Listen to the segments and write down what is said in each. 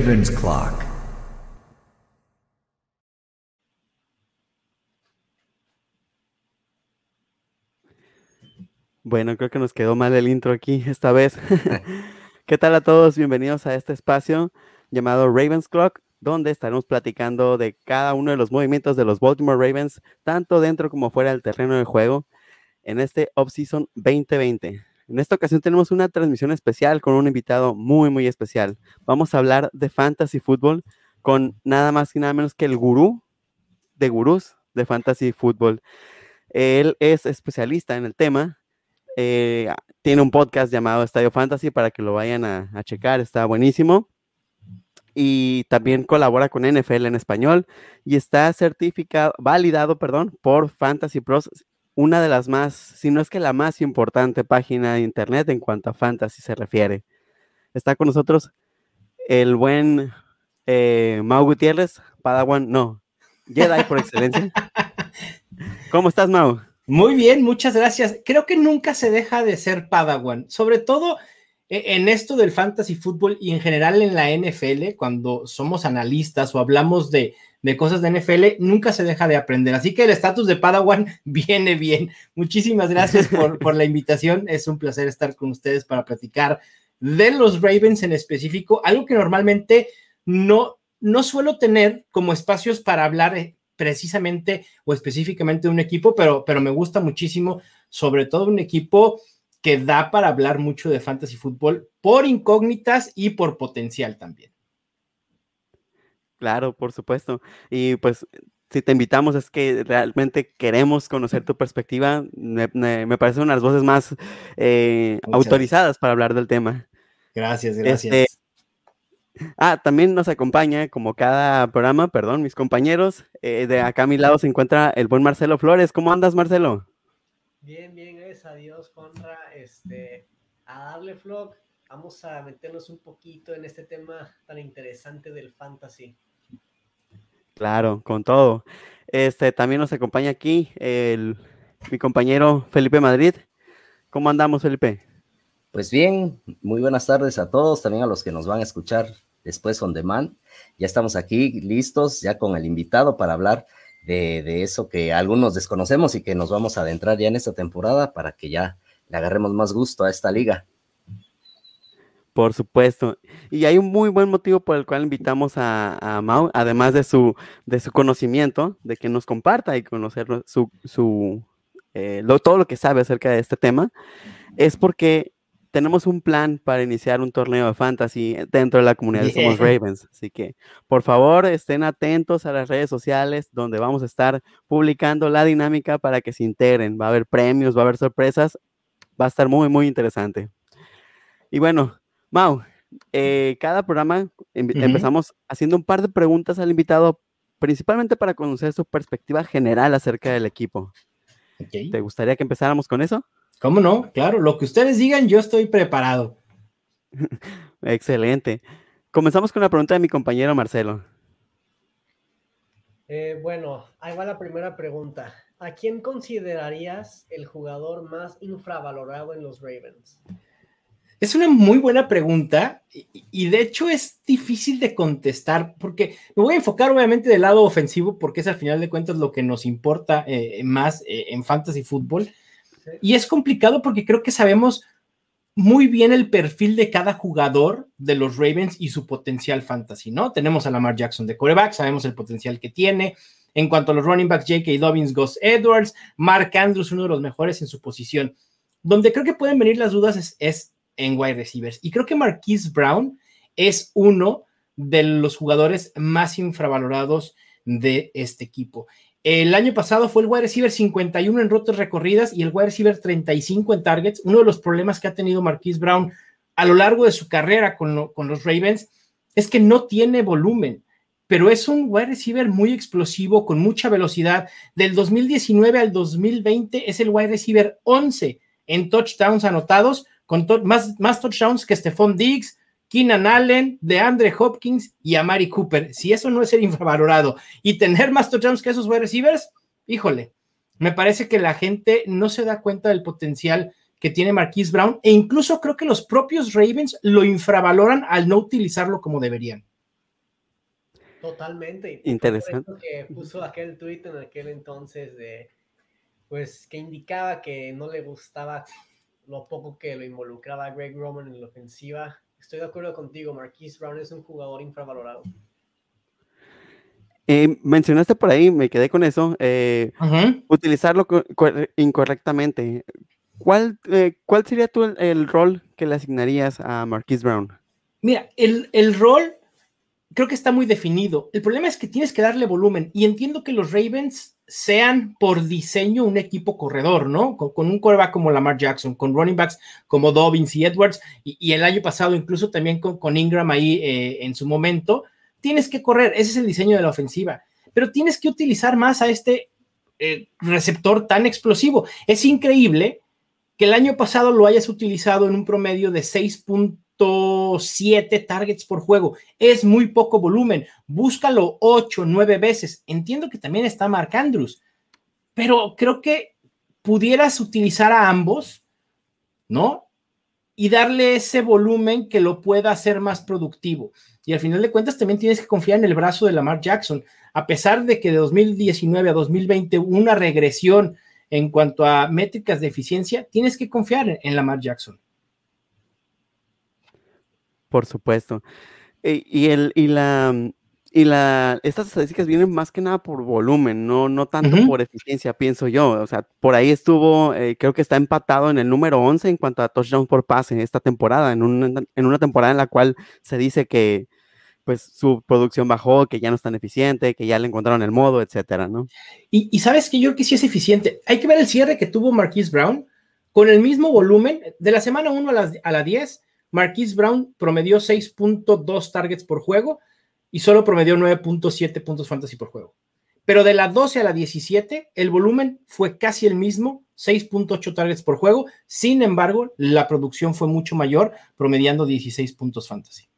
Raven's Clock. Bueno, creo que nos quedó mal el intro aquí esta vez. ¿Qué tal a todos? Bienvenidos a este espacio llamado Ravens Clock, donde estaremos platicando de cada uno de los movimientos de los Baltimore Ravens, tanto dentro como fuera del terreno de juego, en este Offseason 2020. En esta ocasión tenemos una transmisión especial con un invitado muy, muy especial. Vamos a hablar de fantasy fútbol con nada más y nada menos que el gurú de gurús de fantasy fútbol. Él es especialista en el tema, eh, tiene un podcast llamado Estadio Fantasy para que lo vayan a, checar, está buenísimo. Y también colabora con NFL en español y está certificado, validado, perdón, por Fantasy Pros, una de las más, si no es que la más importante página de internet en cuanto a fantasy se refiere. Está con nosotros el buen eh, Mau Gutiérrez, Padawan, no, Jedi por excelencia. ¿Cómo estás, Mau? Muy bien, muchas gracias. Creo que nunca se deja de ser Padawan, sobre todo en esto del fantasy fútbol y en general en la NFL, cuando somos analistas o hablamos de, cosas de NFL, nunca se deja de aprender. Así que el estatus de Padawan viene bien. Muchísimas gracias por, por la invitación. Es un placer estar con ustedes para platicar de los Ravens en específico, algo que normalmente no, no suelo tener como espacios para hablar eh, precisamente o específicamente de un equipo, pero, pero me gusta muchísimo, sobre todo un equipo que da para hablar mucho de fantasy fútbol por incógnitas y por potencial también. Claro, por supuesto. Y pues si te invitamos es que realmente queremos conocer tu perspectiva. Me, me, parecen unas voces más eh, autorizadas para hablar del tema. Gracias, gracias. Este, Ah, también nos acompaña, como cada programa, perdón, mis compañeros. Eh, de acá a mi lado se encuentra el buen Marcelo Flores. ¿Cómo andas, Marcelo? Bien, bien, gracias a Dios, Conra. Este, a darle vlog. Vamos a meternos un poquito en este tema tan interesante del fantasy. Claro, con todo. Este, también nos acompaña aquí el, mi compañero Felipe Madrid. ¿Cómo andamos, Felipe? Pues bien, muy buenas tardes a todos, también a los que nos van a escuchar después on demand. Ya estamos aquí listos, ya con el invitado para hablar de, eso que algunos desconocemos y que nos vamos a adentrar ya en esta temporada para que ya le agarremos más gusto a esta liga. Por supuesto. Y hay un muy buen motivo por el cual invitamos a, Mau, además de su, de su conocimiento, de que nos comparta y conocer su, su eh, todo lo que sabe acerca de este tema, es porque tenemos un plan para iniciar un torneo de fantasy dentro de la comunidad de Somos Ravens. Así que, por favor, estén atentos a las redes sociales donde vamos a estar publicando la dinámica para que se integren. Va a haber premios, va a haber sorpresas. Va a estar muy, muy interesante. Y bueno, Mau, eh, cada programa empezamos haciendo un par de preguntas al invitado, principalmente para conocer su perspectiva general acerca del equipo. ¿Te gustaría que empezáramos con eso? ¿Cómo no? Claro, lo que ustedes digan, yo estoy preparado. Excelente. Comenzamos con la pregunta de mi compañero Marcelo. Eh, bueno, ahí va la primera pregunta. ¿A quién considerarías el jugador más infravalorado en los Ravens? Es una muy buena pregunta y, de hecho es difícil de contestar porque me voy a enfocar obviamente del lado ofensivo porque es al final de cuentas lo que nos importa eh, más eh, en fantasy fútbol. Y es complicado porque creo que sabemos muy bien el perfil de cada jugador de los Ravens y su potencial fantasy, ¿no? Tenemos a Lamar Jackson de coreback, sabemos el potencial que tiene. En cuanto a los running backs, J.K. Dobbins, Gus Edwards, Mark Andrews, uno de los mejores en su posición. Donde creo que pueden venir las dudas es, en wide receivers. Y creo que Marquise Brown es uno de los jugadores más infravalorados de este equipo. El año pasado fue el wide receiver 51 en rotas recorridas y el wide receiver 35 en targets. Uno de los problemas que ha tenido Marquise Brown a lo largo de su carrera con, los Ravens es que no tiene volumen, pero es un wide receiver muy explosivo, con mucha velocidad. Del 2019 al 2020 es el wide receiver 11 en touchdowns anotados, con más, más touchdowns que Stephon Diggs, Keenan Allen, de Andre Hopkins y a Mari Cooper. Si eso no es ser infravalorado y tener más touchdowns que esos wide receivers, híjole, me parece que la gente no se da cuenta del potencial que tiene Marquise Brown e incluso creo que los propios Ravens lo infravaloran al no utilizarlo como deberían. Totalmente. Interesante. Que puso aquel tweet en aquel entonces de, pues, que indicaba que no le gustaba lo poco que lo involucraba a Greg Roman en la ofensiva. Estoy de acuerdo contigo, Marquise Brown es un jugador infravalorado. Eh, mencionaste por ahí, me quedé con eso, eh, utilizarlo incorrectamente. ¿Cuál, eh, ¿Cuál sería tú el, rol que le asignarías a Marquise Brown? Mira, el, el rol creo que está muy definido. El problema es que tienes que darle volumen y entiendo que los Ravens sean por diseño un equipo corredor, ¿no? Con, un quarterback como Lamar Jackson, con running backs como Dobbins y Edwards, y, el año pasado incluso también con, Ingram ahí eh, en su momento, tienes que correr, ese es el diseño de la ofensiva, pero tienes que utilizar más a este eh, receptor tan explosivo. Es increíble que el año pasado lo hayas utilizado en un promedio de 6.7 targets por juego. Es muy poco volumen. Búscalo 8, 9 veces. Entiendo que también está Mark Andrews, pero creo que pudieras utilizar a ambos, ¿no? Y darle ese volumen que lo pueda hacer más productivo. Y al final de cuentas también tienes que confiar en el brazo de Lamar Jackson. A pesar de que de 2019 a 2020 hubo una regresión en cuanto a métricas de eficiencia, tienes que confiar en Lamar Jackson. Por supuesto. Y, el, y la, y la, estas estadísticas vienen más que nada por volumen, no, no tanto por eficiencia, pienso yo. O sea, por ahí estuvo, eh, creo que está empatado en el número 11 en cuanto a touchdowns por pase en esta temporada, en una, en una temporada en la cual se dice que, pues su producción bajó, que ya no es tan eficiente, que ya le encontraron el modo, etcétera, ¿no? Y, sabes que yo creo que sí es eficiente. Hay que ver el cierre que tuvo Marquise Brown con el mismo volumen de la semana 1 a la, a la 10. Marquise Brown promedió 6.2 targets por juego y solo promedió 9.7 puntos fantasy por juego. Pero de la 12 a la 17, el volumen fue casi el mismo, 6.8 targets por juego. Sin embargo, la producción fue mucho mayor, promediando 16 puntos fantasy.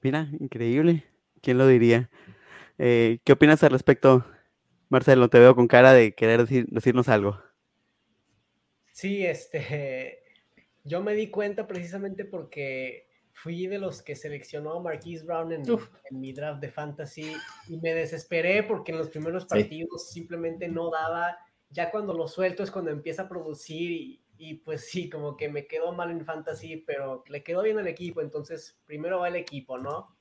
Mira, increíble. ¿Quién lo diría? Eh, ¿Qué opinas al respecto, Marcelo? Te veo con cara de querer decirnos algo. Sí, este, yo me di cuenta precisamente porque fui de los que seleccionó a Marquise Brown en, mi draft de fantasy y me desesperé porque en los primeros partidos simplemente no daba. Ya cuando lo suelto es cuando empieza a producir y, y pues sí, como que me quedó mal en fantasy, pero le quedó bien al equipo, entonces primero va el equipo, ¿no?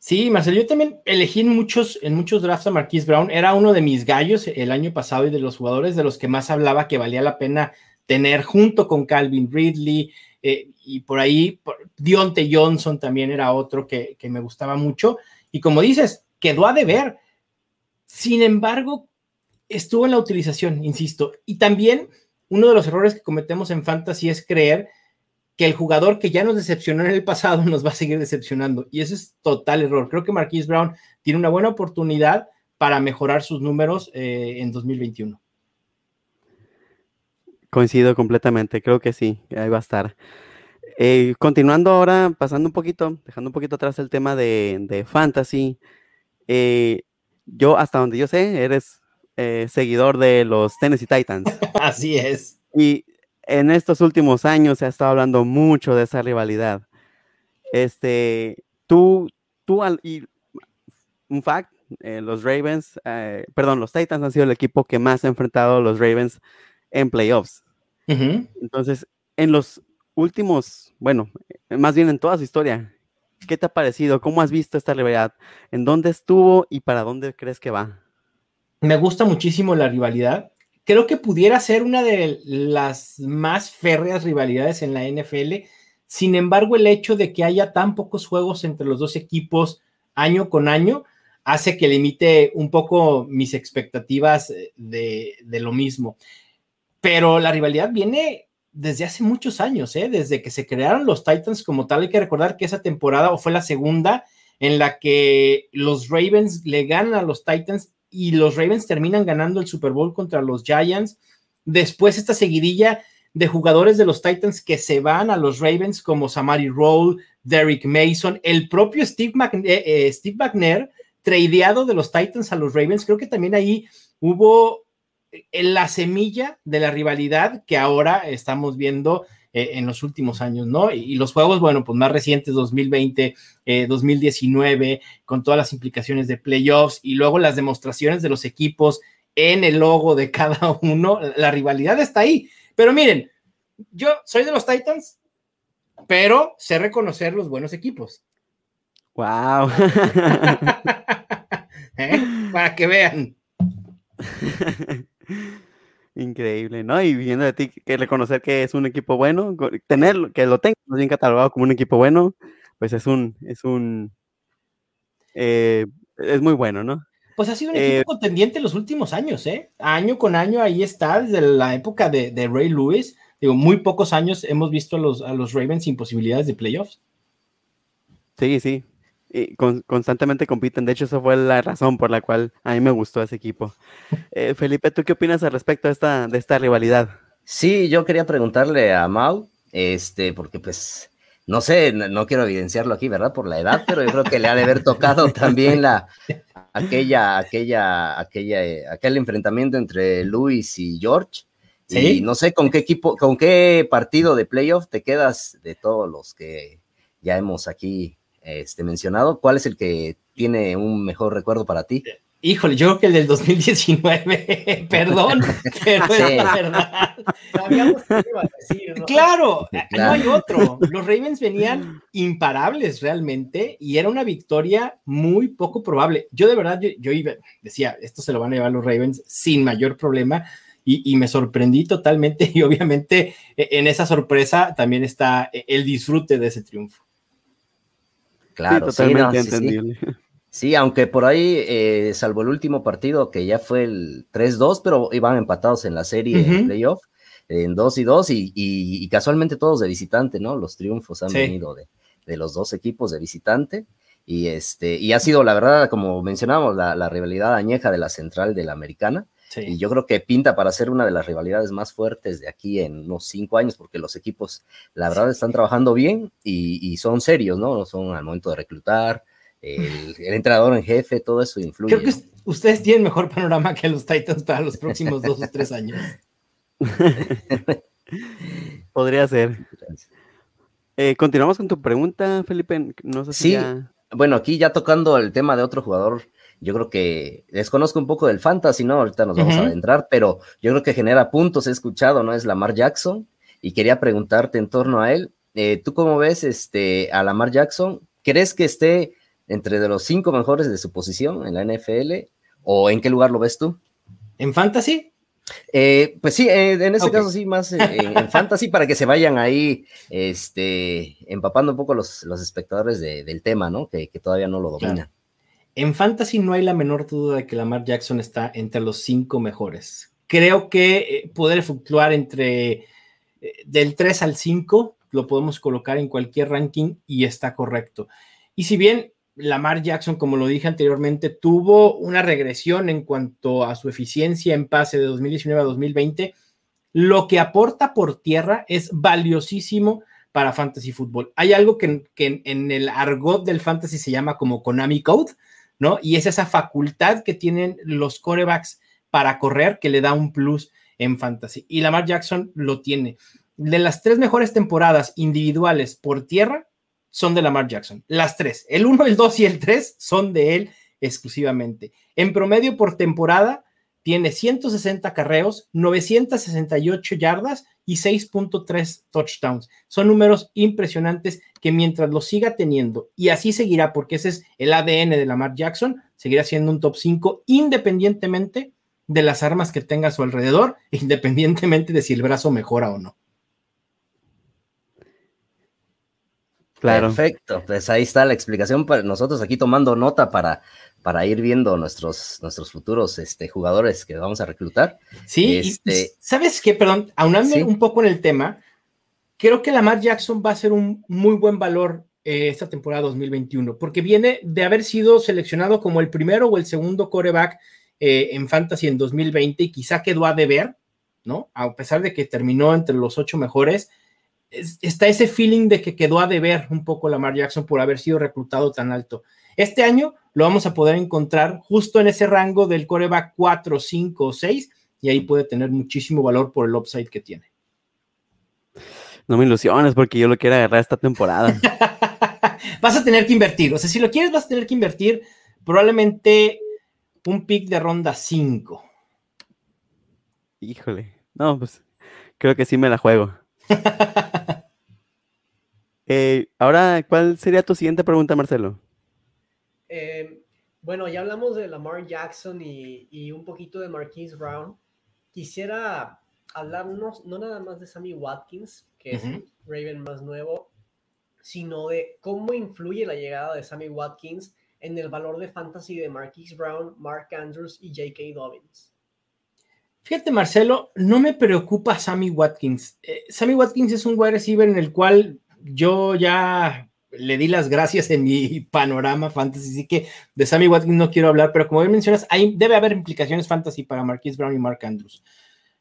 Sí, Marcelo, yo también elegí en muchos, en muchos drafts a Marquise Brown, era uno de mis gallos el año pasado y de los jugadores de los que más hablaba que valía la pena tener junto con Calvin Ridley eh, y por ahí Dionte Johnson también era otro que, me gustaba mucho y como dices, quedó a deber. Sin embargo, estuvo en la utilización, insisto, y también uno de los errores que cometemos en fantasy es creer que el jugador que ya nos decepcionó en el pasado nos va a seguir decepcionando. Y ese es total error. Creo que Marquise Brown tiene una buena oportunidad para mejorar sus números eh, en 2021. Coincido completamente, creo que sí, ahí va a estar. Eh, continuando ahora, pasando un poquito, dejando un poquito atrás el tema de, fantasy, eh, yo hasta donde yo sé, eres eh, seguidor de los Tennessee Titans. Así es. Y en estos últimos años se ha estado hablando mucho de esa rivalidad. Este, tú, tú, y un fact, los Ravens, perdón, los Titans han sido el equipo que más ha enfrentado a los Ravens en playoffs. Entonces, en los últimos, bueno, más bien en toda su historia, ¿qué te ha parecido? ¿Cómo has visto esta rivalidad? ¿En dónde estuvo y para dónde crees que va? Me gusta muchísimo la rivalidad. Creo que pudiera ser una de las más férreas rivalidades en la NFL. Sin embargo, el hecho de que haya tan pocos juegos entre los dos equipos año con año hace que limite un poco mis expectativas eh, de, lo mismo. Pero la rivalidad viene desde hace muchos años, ¿eh? desde que se crearon los Titans como tal. Hay que recordar que esa temporada o fue la segunda en la que los Ravens le ganan a los Titans y los Ravens terminan ganando el Super Bowl contra los Giants. Después esta seguidilla de jugadores de los Titans que se van a los Ravens como Samari Roll, Derrick Mason, el propio Steve, eh, eh, tradeado de los Titans a los Ravens. Creo que también ahí hubo la semilla de la rivalidad que ahora estamos viendo eh, en los últimos años, ¿no? Y, los juegos, bueno, pues más recientes, 2020, 2019, eh, con todas las implicaciones de playoffs y luego las demostraciones de los equipos en el logo de cada uno, la rivalidad está ahí. Pero miren, yo soy de los Titans, pero sé reconocer los buenos equipos. Wow. ¿Eh? Para que vean. Increíble, ¿no? Y viendo de ti que reconocer que es un equipo bueno, tenerlo, que lo tengas bien catalogado como un equipo bueno, pues es un, es un, eh, es muy bueno, ¿no? Pues ha sido un equipo eh, contendiente en los últimos años, ¿eh? Año con año ahí está, desde la época de, de Ray Lewis. Digo, muy pocos años hemos visto a los, a los Ravens sin posibilidades de playoffs. Sí, sí, y constantemente compiten. De hecho, esa fue la razón por la cual a mí me gustó ese equipo. Eh, Felipe, ¿tú qué opinas al respecto de esta, de esta rivalidad? Sí, yo quería preguntarle a Mau, este, porque pues, no sé, no, quiero evidenciarlo aquí, ¿verdad? Por la edad, pero yo creo que le ha de haber tocado también la, aquella, aquella, aquella, eh, aquel enfrentamiento entre Luis y George. Y no sé con qué equipo, con qué partido de playoff te quedas de todos los que ya hemos aquí este, mencionado, ¿cuál es el que tiene un mejor recuerdo para ti? Híjole, yo creo que el del 2019, perdón, pero es la verdad. Claro, no hay otro. Los Ravens venían imparables realmente y era una victoria muy poco probable. Yo de verdad, yo, iba, decía, esto se lo van a llevar los Ravens sin mayor problema y, y me sorprendí totalmente y obviamente e, en esa sorpresa también está el disfrute de ese triunfo. Claro, totalmente entendible. Sí, aunque por ahí, eh, salvo el último partido que ya fue el 3-2, pero iban empatados en la serie en playoff, en 2 y 2, y, casualmente todos de visitante, ¿no? Los triunfos han venido de, de, los dos equipos de visitante. Y, este, y ha sido, la verdad, como mencionamos, la, la rivalidad añeja de la central de la americana. Y yo creo que pinta para ser una de las rivalidades más fuertes de aquí en unos cinco años, porque los equipos, la verdad, están trabajando bien y, son serios, ¿no? Son al momento de reclutar, el, entrenador en jefe, todo eso influye. Creo que ustedes tienen mejor panorama que los Titans para los próximos dos o tres años. Podría ser. Eh, continuamos con tu pregunta, Felipe. No sé si sí, bueno, aquí ya tocando el tema de otro jugador yo creo que desconozco un poco del fantasy, ¿no? Ahorita nos vamos a adentrar, pero yo creo que genera puntos, he escuchado, ¿no? Es Lamar Jackson y quería preguntarte en torno a él, eh, ¿tú cómo ves este, a Lamar Jackson? ¿Crees que esté entre de los cinco mejores de su posición en la NFL o en qué lugar lo ves tú? ¿En fantasy? Eh, pues sí, eh, en ese caso sí, más en fantasy para que se vayan ahí este, empapando un poco los, los espectadores del tema, ¿no? Que, todavía no lo dominan. En fantasy no hay la menor duda de que Lamar Jackson está entre los cinco mejores. Creo que eh, poder fluctuar entre eh, del 3 al 5 lo podemos colocar en cualquier ranking y está correcto. Y si bien Lamar Jackson, como lo dije anteriormente, tuvo una regresión en cuanto a su eficiencia en pase de 2019 a 2020, lo que aporta por tierra es valiosísimo para Fantasy Football. Hay algo que, que en el argot del Fantasy se llama como Konami Code, ¿no? Y es esa facultad que tienen los corebacks para correr que le da un plus en fantasy. Y Lamar Jackson lo tiene. De las tres mejores temporadas individuales por tierra son de Lamar Jackson. Las tres. El 1, el 2 y el 3 son de él exclusivamente. En promedio por temporada tiene 160 carreos, 968 yardas y 6.3 touchdowns. Son números impresionantes que mientras lo siga teniendo, y así seguirá, porque ese es el ADN de Lamar Jackson, seguirá siendo un top 5 independientemente de las armas que tenga a su alrededor, independientemente de si el brazo mejora o no. Claro. Perfecto, pues ahí está la explicación para nosotros aquí tomando nota para, para ir viendo nuestros, nuestros futuros este, jugadores que vamos a reclutar. Sí, este... ¿sabes qué? Perdón, aunando un poco en el tema, creo que Lamar Jackson va a ser un muy buen valor eh, esta temporada 2021, porque viene de haber sido seleccionado como el primero o el segundo coreback eh, en Fantasy en 2020 y quizá quedó a deber, ¿no? A pesar de que terminó entre los ocho mejores, está ese feeling de que quedó a deber un poco Lamar Jackson por haber sido reclutado tan alto. Este año lo vamos a poder encontrar justo en ese rango del coreback 4, 5 o 6 y ahí puede tener muchísimo valor por el upside que tiene. No me ilusiones porque yo lo quiero agarrar esta temporada. vas a tener que invertir. O sea, si lo quieres, vas a tener que invertir probablemente un pick de ronda 5. Híjole. No, pues creo que sí me la juego. Eh, ahora, ¿cuál sería tu siguiente pregunta, Marcelo? Eh, bueno, ya hablamos de Lamar Jackson y, un poquito de Marquise Brown. Quisiera hablarnos no nada más de Sammy Watkins, que es el Raven más nuevo, sino de cómo influye la llegada de Sammy Watkins en el valor de fantasy de Marquise Brown, Mark Andrews y J.K. Dobbins. Fíjate, Marcelo, no me preocupa Sammy Watkins. Eh, Sammy Watkins es un wide receiver en el cual yo ya le di las gracias en mi panorama fantasy, así que de Sammy Watkins no quiero hablar, pero como bien mencionas, debe haber implicaciones fantasy para Marquise Brown y Mark Andrews.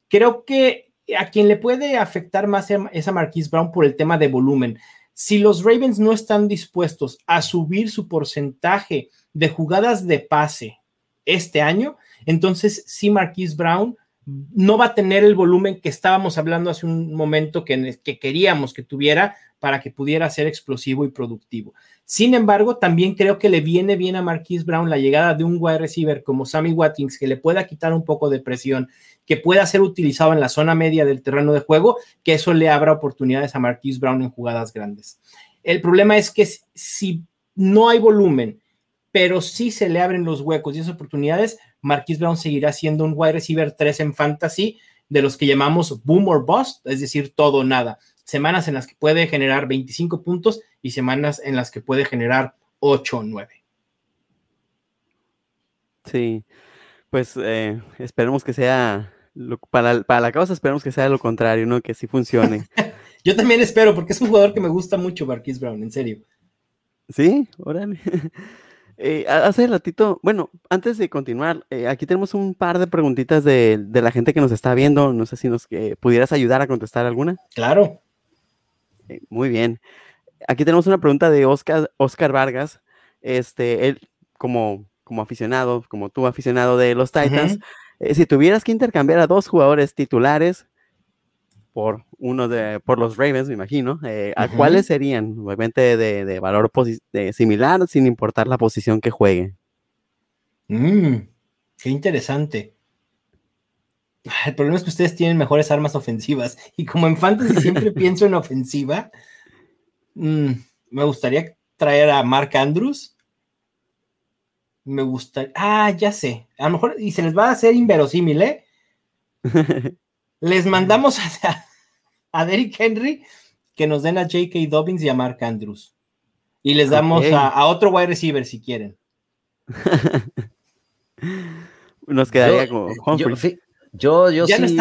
Creo que a quien le puede afectar más es a Marquise Brown por el tema de volumen. Si los Ravens no están dispuestos a subir su porcentaje de jugadas de pase este año, entonces sí Marquise Brown no va a tener el volumen que estábamos hablando hace un momento que queríamos que tuviera para que pudiera ser explosivo y productivo. Sin embargo, también creo que le viene bien a Marquise Brown la llegada de un wide receiver como Sammy Watkins, que le pueda quitar un poco de presión, que pueda ser utilizado en la zona media del terreno de juego, que eso le abra oportunidades a Marquise Brown en jugadas grandes. El problema es que si no hay volumen, pero sí se le abren los huecos y esas oportunidades, Marquise Brown seguirá siendo un wide receiver 3 en fantasy de los que llamamos boom or bust, es decir, todo o nada semanas en las que puede generar 25 puntos y semanas en las que puede generar 8 o 9. Sí, pues eh, esperemos que sea, para, para, la causa esperemos que sea lo contrario, ¿no? Que sí funcione. Yo también espero, porque es un jugador que me gusta mucho, Marquis Brown, en serio. Sí, órale. Eh, hace ratito, bueno, antes de continuar, eh, aquí tenemos un par de preguntitas de, de, la gente que nos está viendo. No sé si nos pudieras ayudar a contestar alguna. Claro. Eh, muy bien. Aquí tenemos una pregunta de Oscar, Oscar Vargas. Este, él, como, como aficionado, como tú aficionado de los Titans, eh, si tuvieras que intercambiar a dos jugadores titulares por uno de, por los Ravens, me imagino, eh, ¿a cuáles serían? Obviamente de, valor similar, sin importar la posición que juegue. Mm, qué interesante. El problema es que ustedes tienen mejores armas ofensivas y como en fantasy siempre pienso en ofensiva, mm, me gustaría traer a Mark Andrews. Me gusta. Ah, ya sé. A lo mejor, y se les va a hacer inverosímil, ¿eh? les mandamos a, a Derrick Henry que nos den a J.K. Dobbins y a Mark Andrews. Y les damos a, otro wide receiver si quieren. Nos quedaría como yo, yo sí.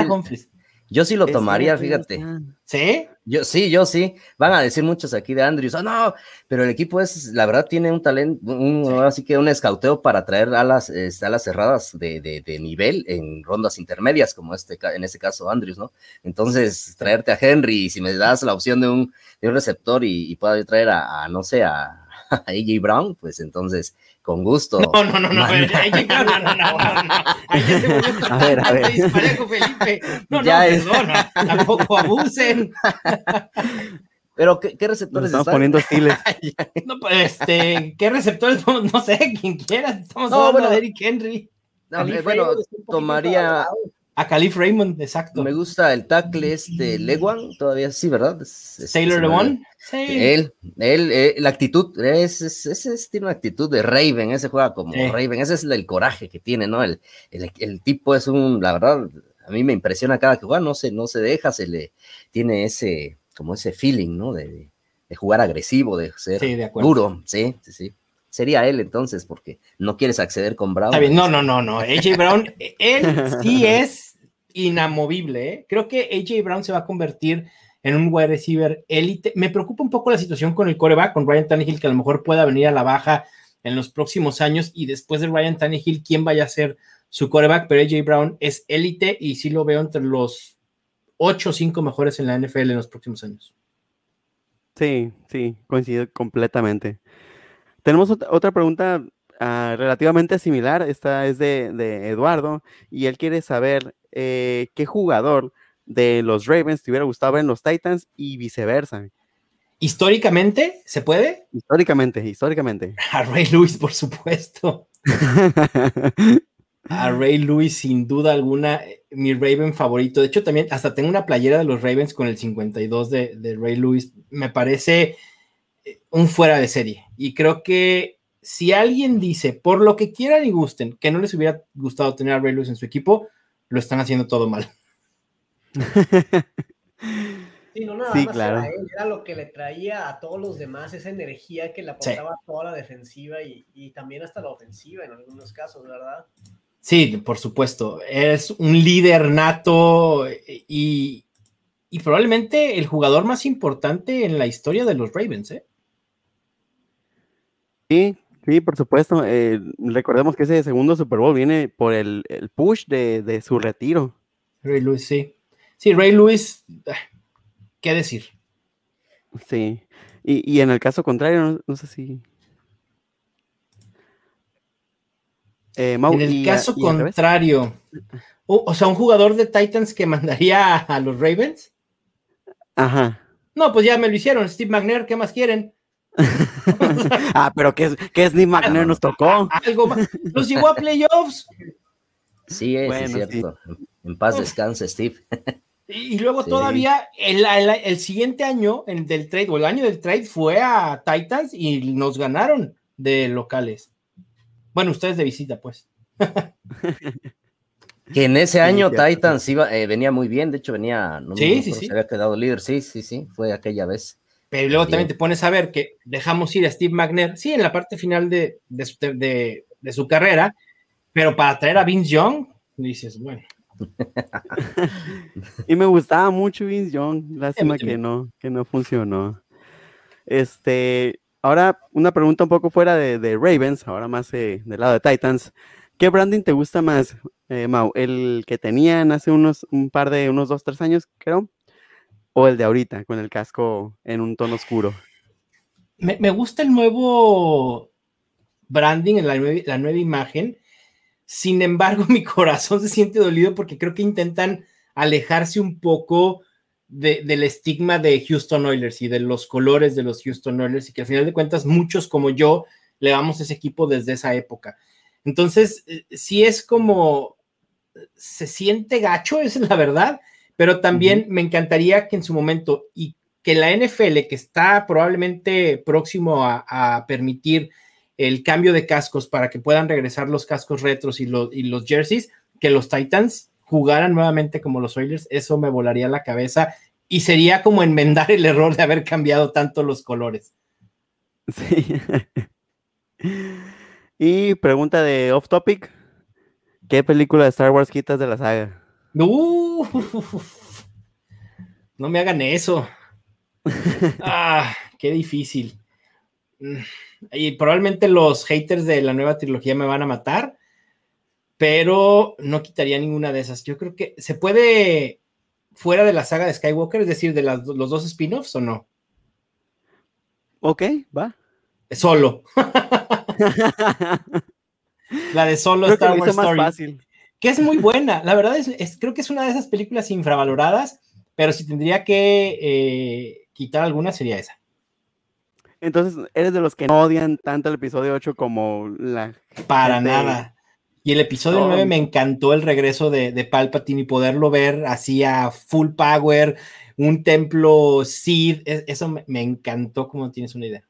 Yo sí lo tomaría, fíjate. ¿Sí? Yo sí, yo sí. Van a decir muchos aquí de Andrews, oh, no, pero el equipo es, la verdad, tiene un talento, un, así que un escauteo para traer alas, alas cerradas de, de, nivel en rondas intermedias, como este, en este caso Andrews, ¿no? Entonces, traerte a Henry, si me das la opción de un, de un receptor y, y pueda traer a, a, no sé, a, a AJ Brown, pues entonces, con gusto. No, no, no, no, a ver, AJ Brown, no, no, no, no. A ver, a ver. Felipe. No, no, perdona, tampoco abusen. Pero, ¿qué, qué receptores estamos están? poniendo estiles. no, pues, este, ¿qué receptores? No sé, quien quiera. Estamos no, hablando bueno, de Eric Henry. No, eh, bueno, tomaría, a Calif Raymond, exacto. Me gusta el tackle este Lewan, todavía sí, ¿verdad? Taylor Lewan. Sí. Él, él, eh, la actitud, ese es, tiene una actitud de Raven, ese juega como Raven, ese es el, coraje que tiene, ¿no? El, el, tipo es un, la verdad, a mí me impresiona cada que juega, no se, no se deja, se le tiene ese, como ese feeling, ¿no? De, de jugar agresivo, de ser duro, sí, sí, sí sería él entonces, porque no quieres acceder con Brown. no, no, no, no. AJ Brown, él sí es inamovible. ¿eh? Creo que AJ Brown se va a convertir en un wide receiver élite. Me preocupa un poco la situación con el coreback, con Ryan Tannehill, que a lo mejor pueda venir a la baja en los próximos años y después de Ryan Tannehill, quién vaya a ser su coreback, pero AJ Brown es élite y sí lo veo entre los ocho o cinco mejores en la NFL en los próximos años. Sí, sí, coincido completamente. Tenemos otra pregunta ah, relativamente similar. Esta es de, Eduardo y él quiere saber eh, qué jugador de los Ravens te hubiera gustado ver en los Titans y viceversa. ¿Históricamente se puede? Históricamente, históricamente. A Ray Lewis, por supuesto. A Ray Lewis, sin duda alguna, mi Raven favorito. De hecho, también hasta tengo una playera de los Ravens con el 52 de, de Ray Lewis. Me parece eh, un fuera de serie. Y creo que si alguien dice, por lo que quieran y gusten, que no les hubiera gustado tener a Ray Lewis en su equipo, lo están haciendo todo mal. Sí, no nada más claro. era él, era lo que le traía a todos los demás, esa energía que le aportaba a toda la defensiva y, y, también hasta la ofensiva en algunos casos, ¿verdad? Sí, por supuesto. Es un líder nato y, y probablemente el jugador más importante en la historia de los Ravens, ¿eh? Sí, sí, por supuesto. Eh, recordemos que ese segundo Super Bowl viene por el, el push de, de, su retiro. Ray Lewis, sí. Sí, Ray Lewis, ¿qué decir? Sí. Y, y en el caso contrario, no, no sé si. Eh, Mau, en el y, caso y contrario, o, o, sea, un jugador de Titans que mandaría a, a los Ravens. Ajá. No, pues ya me lo hicieron, Steve McNair, ¿qué más quieren? ah, pero ¿qué, qué Steve McNair nos tocó? Algo más. Los llevó a playoffs. Sí, es, bueno, cierto. Sí. En paz descanse, Steve. Y luego sí. todavía el, el, el, siguiente año el del trade, o el año del trade, fue a Titans y nos ganaron de locales. Bueno, ustedes de visita, pues. que en ese año Titans iba, eh, venía muy bien, de hecho venía, no sí, sí, sí. se había quedado líder, sí, sí, sí, fue aquella vez. Pero luego bien. también te pones a ver que dejamos ir a Steve McNair, sí, en la parte final de, de, su, de, de su carrera, pero para traer a Vince Young, dices, bueno. y me gustaba mucho Vince Young, lástima que no, que no funcionó. Este, ahora una pregunta un poco fuera de, de Ravens, ahora más eh, del lado de Titans. ¿Qué branding te gusta más, eh, Mau? ¿El que tenían hace unos, un par de, unos dos, tres años, creo? ¿O el de ahorita, con el casco en un tono oscuro? Me, gusta el nuevo branding, la nueva, la nueva imagen. Sin embargo, mi corazón se siente dolido porque creo que intentan alejarse un poco de, del estigma de Houston Oilers y de los colores de los Houston Oilers y que al final de cuentas muchos como yo le vamos ese equipo desde esa época. Entonces, sí es como, se siente gacho, es la verdad, pero también uh -huh. me encantaría que en su momento y que la NFL, que está probablemente próximo a, a permitir el cambio de cascos para que puedan regresar los cascos retros y, lo, y, los jerseys, que los Titans jugaran nuevamente como los Oilers, eso me volaría la cabeza y sería como enmendar el error de haber cambiado tanto los colores. Sí. y pregunta de off topic, ¿qué película de Star Wars quitas de la saga? Uh, no me hagan eso. ah, qué difícil y probablemente los haters de la nueva trilogía me van a matar, pero no quitaría ninguna de esas. Yo creo que se puede fuera de la saga de Skywalker, es decir, de las, los dos spin-offs o no. Ok, va. Solo. la de Solo Star Wars Story. Más fácil. Que es muy buena. La verdad es, es, creo que es una de esas películas infravaloradas, pero si tendría que eh, quitar alguna sería esa. Entonces, eres de los que no odian tanto el episodio 8 como la. Para gente... nada. Y el episodio oh. 9 me encantó el regreso de, de, Palpatine y poderlo ver así a full power, un templo Sith. Eso me, me encantó, como tienes una idea.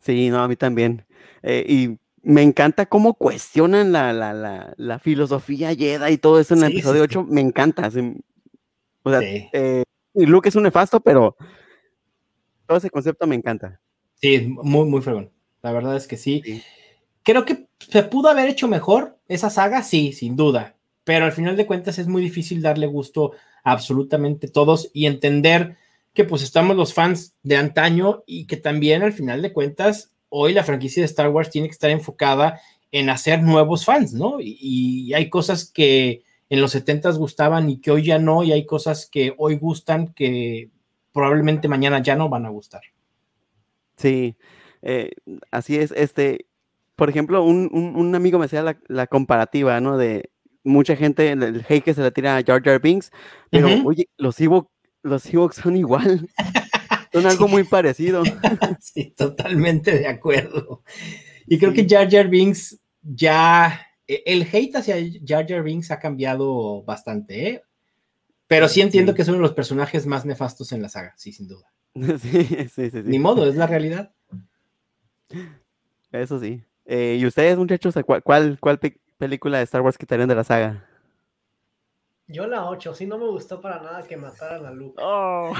Sí, no, a mí también. Eh, y me encanta cómo cuestionan la, la, la, la, filosofía Jedi y todo eso en el sí, episodio sí, 8. Me encanta. O sea, eh, Luke es un nefasto, pero todo ese concepto me encanta. Sí, muy, muy fregón. La verdad es que sí. sí. Creo que se pudo haber hecho mejor esa saga, sí, sin duda. Pero al final de cuentas es muy difícil darle gusto a absolutamente todos y entender que pues estamos los fans de antaño y que también al final de cuentas hoy la franquicia de Star Wars tiene que estar enfocada en hacer nuevos fans, ¿no? Y, y hay cosas que en los 70 gustaban y que hoy ya no, y hay cosas que hoy gustan que probablemente mañana ya no van a gustar. Sí, eh, así es. Este, por ejemplo, un, un, un amigo me hacía la, la, comparativa, ¿no? De mucha gente, el, hate que se le tira a Jar Jar Binks, pero oye, los Ewoks los Ewoks son igual. son algo muy parecido. sí, totalmente de acuerdo. Y creo que Jar Jar Binks ya, e, el hate hacia Jar Jar Binks ha cambiado bastante, ¿eh? Pero sí entiendo que es uno de los personajes más nefastos en la saga, sí, sin duda. Sí, sí, sí. Ni modo, es la realidad. Eso sí. Eh, ¿Y ustedes, muchachos, cuál, cuál, cuál película de Star Wars quitarían de la saga? Yo la 8, sí no me gustó para nada que mataran a Luke. Oh.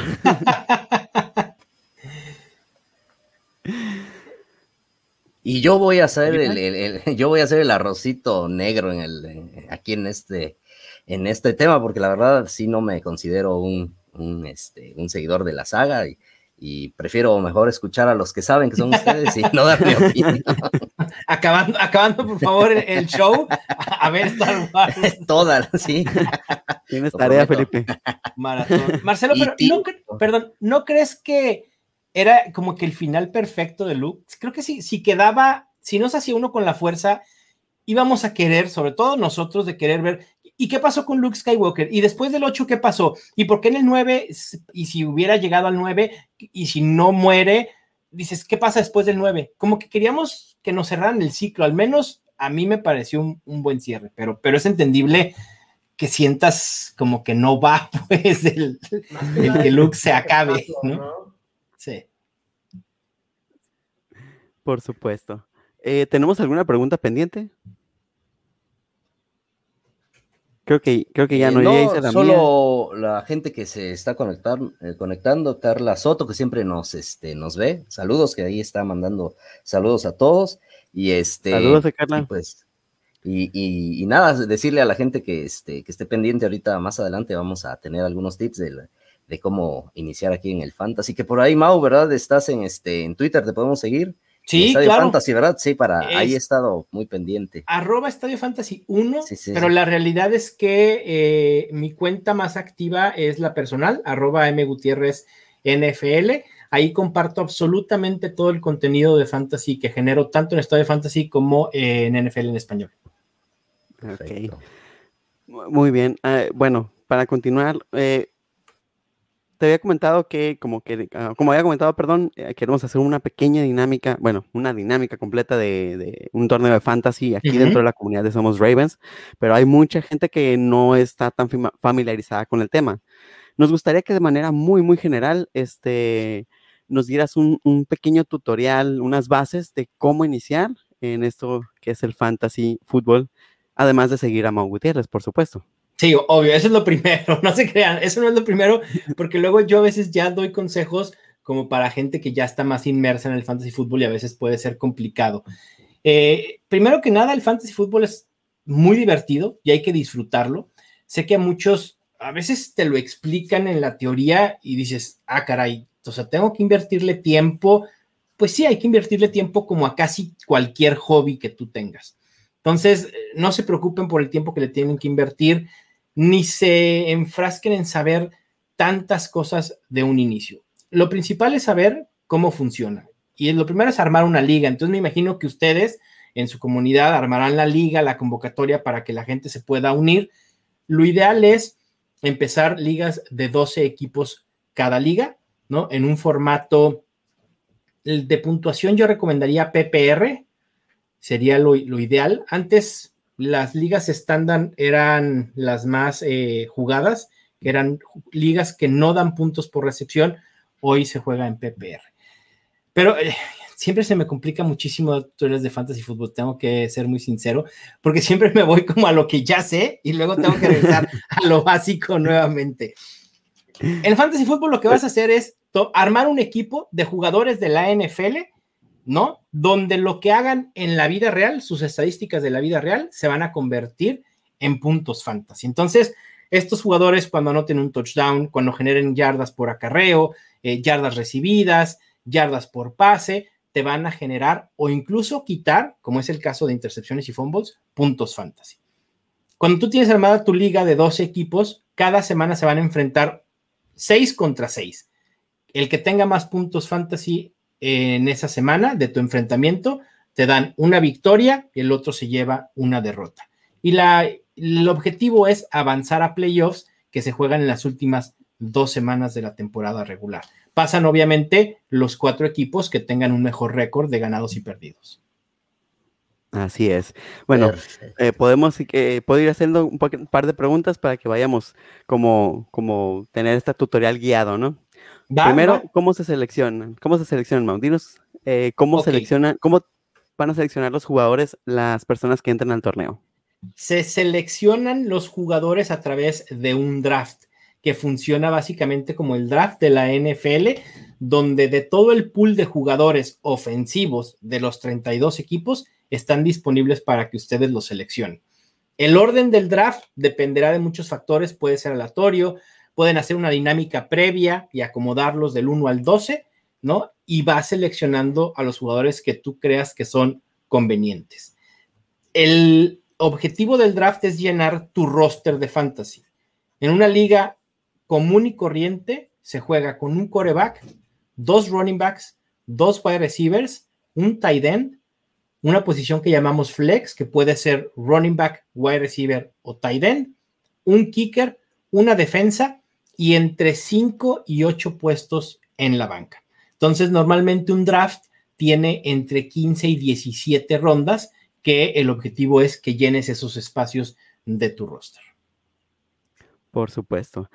Y yo voy a hacer el, yo voy a hacer el arrocito negro en el aquí en este en este tema porque la verdad sí no me considero un, un, este, un seguidor de la saga y, y prefiero mejor escuchar a los que saben que son ustedes y no dar mi opinión. Acabando, acabando por favor, el show, a ver Star Wars. Toda, sí. Tienes tarea, Felipe. Maratón. Marcelo, pero no, perdón, ¿no crees que era como que el final perfecto de Luke? Creo que si, si quedaba, si no se hacía uno con la fuerza, íbamos a querer, sobre todo nosotros, de querer ver ¿Y qué pasó con Luke Skywalker? ¿Y después del 8 qué pasó? ¿Y por qué en el 9, y si hubiera llegado al 9, y si no muere, dices, ¿qué pasa después del 9? Como que queríamos que nos cerraran el ciclo, al menos a mí me pareció un, buen cierre, pero, pero es entendible que sientas como que no va, pues, el, que Luke se acabe, ¿no? Sí. Por supuesto. Eh, ¿Tenemos alguna pregunta pendiente? Creo que, creo que ya no, eh, no solo la gente que se está conectar, eh, conectando, Carla Soto, que siempre nos, este, nos ve. Saludos, que ahí está mandando saludos a todos. Y este. Saludos, Carla. Y pues, y, y, nada, decirle a la gente que, este, que esté pendiente ahorita más adelante, vamos a tener algunos tips de, de cómo iniciar aquí en el Fantasy. Que por ahí, Mau, ¿verdad? Estás en este en Twitter, te podemos seguir. Sí, Estadio claro. Fantasy, ¿verdad? Sí, para ahí he estado muy pendiente. Arroba Estadio Fantasy 1, pero la realidad es que eh, mi cuenta más activa es la personal, arroba M Gutiérrez NFL. Ahí comparto absolutamente todo el contenido de fantasy que genero tanto en Estadio Fantasy como en NFL en español. Ok. Muy bien. Ah, bueno, para continuar, eh, te había comentado que, como que, ah, como había comentado, perdón, eh, queremos hacer una pequeña dinámica, bueno, una dinámica completa de, un torneo de fantasy aquí dentro de la comunidad de Somos Ravens, pero hay mucha gente que no está tan familiarizada con el tema. Nos gustaría que de manera muy, muy general, este, nos dieras un, un pequeño tutorial, unas bases de cómo iniciar en esto que es el fantasy fútbol, además de seguir a Mau Gutiérrez, por supuesto. Sí, obvio, eso es lo primero, no se crean, eso no es lo primero, porque luego yo a veces ya doy consejos como para gente que ya está más inmersa en el fantasy fútbol y a veces puede ser complicado. Eh, primero que nada, el fantasy fútbol es muy divertido y hay que disfrutarlo. Sé que a muchos a veces te lo explican en la teoría y dices, ah, caray, o tengo que invertirle tiempo. Pues sí, hay que invertirle tiempo como a casi cualquier hobby que tú tengas. Entonces, no se preocupen por el tiempo que le tienen que invertir ni se enfrasquen en saber tantas cosas de un inicio. Lo principal es saber cómo funciona. Y lo primero es armar una liga. Entonces me imagino que ustedes en su comunidad armarán la liga, la convocatoria para que la gente se pueda unir. Lo ideal es empezar ligas de 12 equipos cada liga, ¿no? En un formato de puntuación yo recomendaría PPR, sería lo, lo ideal. Antes las ligas estándar eran las más eh, jugadas, eran ligas que no dan puntos por recepción, hoy se juega en PPR. Pero eh, siempre se me complica muchísimo tutoriales de fantasy fútbol, tengo que ser muy sincero, porque siempre me voy como a lo que ya sé y luego tengo que regresar a lo básico nuevamente. En fantasy fútbol lo que vas a hacer es armar un equipo de jugadores de la NFL ¿no? Donde lo que hagan en la vida real, sus estadísticas de la vida real, se van a convertir en puntos fantasy. Entonces, estos jugadores cuando anoten un touchdown, cuando generen yardas por acarreo, eh, yardas recibidas, yardas por pase, te van a generar o incluso quitar, como es el caso de intercepciones y fumbles, puntos fantasy. Cuando tú tienes armada tu liga de 12 equipos, cada semana se van a enfrentar 6 contra 6. El que tenga más puntos fantasy en esa semana de tu enfrentamiento, te dan una victoria y el otro se lleva una derrota. Y la el objetivo es avanzar a playoffs que se juegan en las últimas dos semanas de la temporada regular. Pasan obviamente los cuatro equipos que tengan un mejor récord de ganados y perdidos. Así es. Bueno, eh, podemos eh, puedo ir haciendo un, par de preguntas para que vayamos como, como tener este tutorial guiado, ¿no? Primero, ¿cómo se seleccionan? ¿Cómo se seleccionan, Mau? Dinos eh, cómo seleccionan, cómo van a seleccionar los jugadores las personas que entran al torneo. Se seleccionan los jugadores a través de un draft que funciona básicamente como el draft de la NFL, donde de todo el pool de jugadores ofensivos de los 32 equipos están disponibles para que ustedes los seleccionen. El orden del draft dependerá de muchos factores, puede ser aleatorio, pueden hacer una dinámica previa y acomodarlos del 1 al 12, ¿no? Y va seleccionando a los jugadores que tú creas que son convenientes. El objetivo del draft es llenar tu roster de fantasy. En una liga común y corriente se juega con un coreback, dos running backs, dos wide receivers, un tight end, una posición que llamamos flex, que puede ser running back, wide receiver o tight end, un kicker, una defensa y entre 5 y 8 puestos en la banca. Entonces, normalmente un draft tiene entre 15 y 17 rondas, que el objetivo es que llenes esos espacios de tu roster. Por supuesto.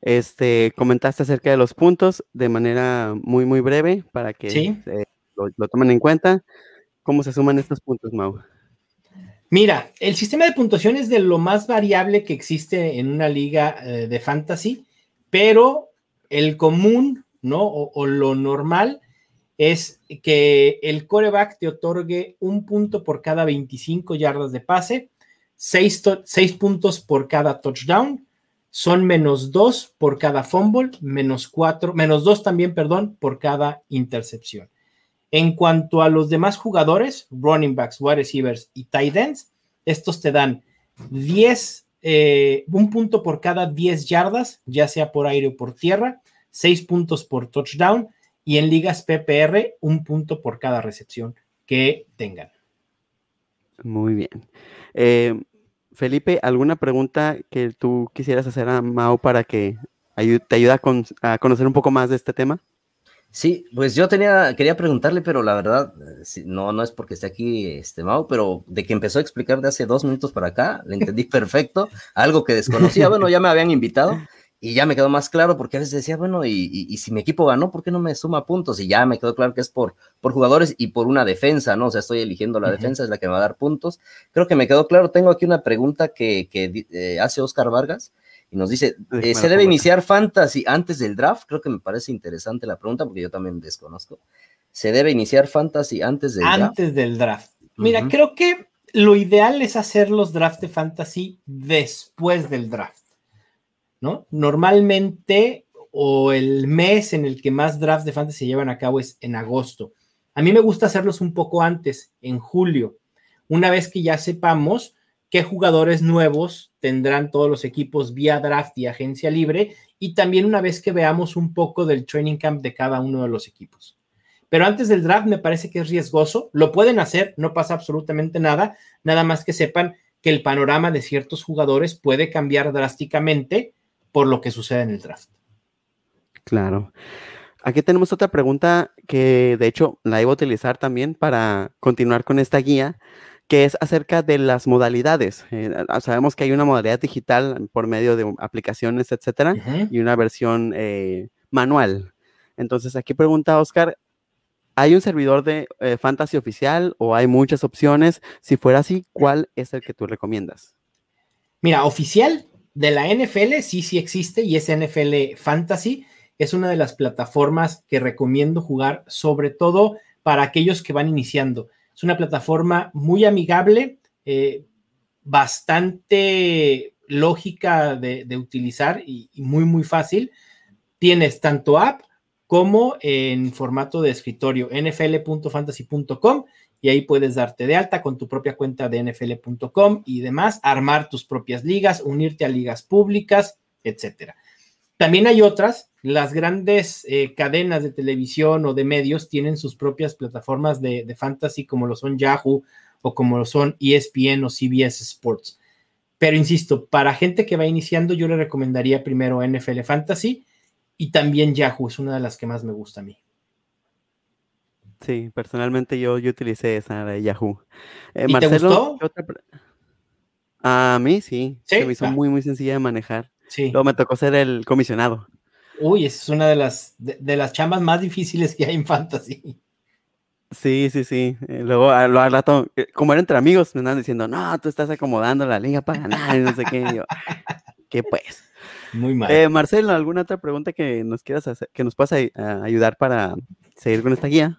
Este, comentaste acerca de los puntos de manera muy, muy breve para que lo, lo, tomen en cuenta. ¿Cómo se suman estos puntos, Mau? Mira, el sistema de puntuación es de lo más variable que existe en una liga eh, de fantasy, pero el común, ¿no? O, lo normal es que el coreback te otorgue un punto por cada 25 yardas de pase, seis, puntos por cada touchdown, son menos dos por cada fumble, menos cuatro, menos dos también, perdón, por cada intercepción. En cuanto a los demás jugadores, running backs, wide receivers y tight ends, estos te dan 10, eh, un punto por cada 10 yardas, ya sea por aire o por tierra, 6 puntos por touchdown y en ligas PPR, un punto por cada recepción que tengan. Muy bien. Eh, Felipe, ¿alguna pregunta que tú quisieras hacer a Mao para que te ayude a conocer un poco más de este tema? Sí, pues yo tenía, quería preguntarle, pero la verdad, no, no es porque esté aquí este Mau, pero de que empezó a explicar de hace dos minutos para acá, le entendí perfecto, algo que desconocía, bueno, ya me habían invitado y ya me quedó más claro porque a veces decía, bueno, y, y, si mi equipo ganó, ¿por qué no me suma puntos? Y ya me quedó claro que es por, por jugadores y por una defensa, ¿no? O sea, estoy eligiendo la defensa, es la que me va a dar puntos. Creo que me quedó claro, tengo aquí una pregunta que, que eh, hace Oscar Vargas y nos dice, eh, ¿se debe iniciar fantasy antes del draft? Creo que me parece interesante la pregunta porque yo también desconozco. ¿Se debe iniciar fantasy antes del draft? Antes del draft. Mira, creo que lo ideal es hacer los drafts de fantasy después del draft, ¿no? Normalmente o el mes en el que más drafts de fantasy se llevan a cabo es en agosto. A mí me gusta hacerlos un poco antes, en julio, una vez que ya sepamos qué jugadores nuevos tendrán todos los equipos vía draft y agencia libre y también una vez que veamos un poco del training camp de cada uno de los equipos. Pero antes del draft me parece que es riesgoso, lo pueden hacer, no pasa absolutamente nada, nada más que sepan que el panorama de ciertos jugadores puede cambiar drásticamente por lo que sucede en el draft. Claro. Aquí tenemos otra pregunta que de hecho la iba a utilizar también para continuar con esta guía que es acerca de las modalidades. Eh, sabemos que hay una modalidad digital por medio de aplicaciones, etcétera, y una versión eh, manual. Entonces, aquí pregunta Oscar, ¿hay un servidor de eh, fantasy oficial o hay muchas opciones? Si fuera así, ¿cuál es el que tú recomiendas? Mira, oficial de la NFL sí, sí existe y es NFL Fantasy. Es una de las plataformas que recomiendo jugar, sobre todo para aquellos que van iniciando. Es una plataforma muy amigable, eh, bastante lógica de, utilizar y, muy, muy fácil. Tienes tanto app como en formato de escritorio, nfl.fantasy.com, y ahí puedes darte de alta con tu propia cuenta de nfl.com y demás, armar tus propias ligas, unirte a ligas públicas, etcétera. También hay otras, las grandes eh, cadenas de televisión o de medios tienen sus propias plataformas de, fantasy como lo son Yahoo o como lo son ESPN o CBS Sports. Pero insisto, para gente que va iniciando, yo le recomendaría primero NFL Fantasy y también Yahoo, es una de las que más me gusta a mí. Sí, personalmente yo, yo utilicé esa de Yahoo. Eh, ¿Y te gustó? A mí sí, se me hizo muy, muy sencilla de manejar. Sí. Luego me tocó ser el comisionado. Uy, es una de las, de, las chambas más difíciles que hay en Fantasy. Sí, sí, sí. Eh, luego al, rato, eh, como era entre amigos, me andan diciendo, no, tú estás acomodando la liga para ganar y no sé qué. yo, ¿qué pues? Muy mal. Eh, Marcelo, ¿alguna otra pregunta que nos quieras hacer, que nos puedas ayudar para seguir con esta guía?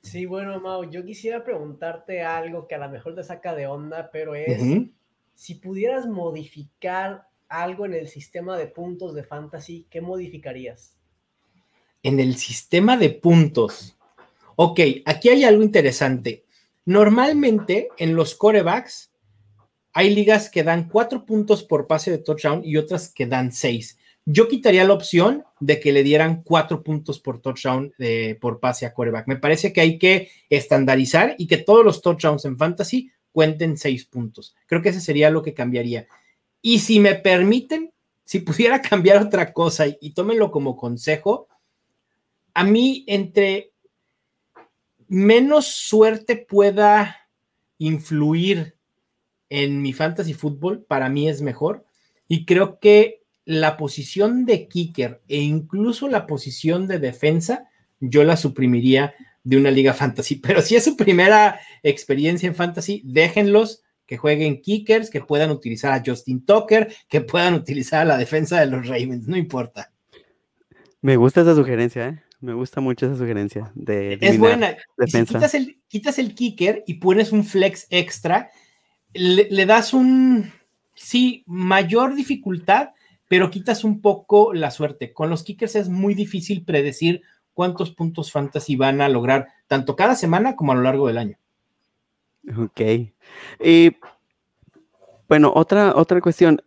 Sí, bueno, Mau, yo quisiera preguntarte algo que a lo mejor te saca de onda, pero es si pudieras modificar algo en el sistema de puntos de fantasy, ¿qué modificarías? En el sistema de puntos. Ok, aquí hay algo interesante. Normalmente en los corebacks hay ligas que dan cuatro puntos por pase de touchdown y otras que dan seis. Yo quitaría la opción de que le dieran cuatro puntos por touchdown de, por pase a coreback. Me parece que hay que estandarizar y que todos los touchdowns en fantasy cuenten seis puntos. Creo que ese sería lo que cambiaría. Y si me permiten, si pudiera cambiar otra cosa y, tómenlo como consejo, a mí entre menos suerte pueda influir en mi fantasy fútbol, para mí es mejor. Y creo que la posición de kicker e incluso la posición de defensa, yo la suprimiría de una liga fantasy. Pero si es su primera experiencia en fantasy, déjenlos que jueguen kickers, que puedan utilizar a Justin Tucker, que puedan utilizar a la defensa de los Ravens, no importa. Me gusta esa sugerencia, ¿eh? Me gusta mucho esa sugerencia de Es buena. Si quitas, el, quitas el kicker y pones un flex extra, le, das un, sí, mayor dificultad, pero quitas un poco la suerte. Con los kickers es muy difícil predecir cuántos puntos fantasy van a lograr, tanto cada semana como a lo largo del año. Ok. Y bueno, otra, otra cuestión.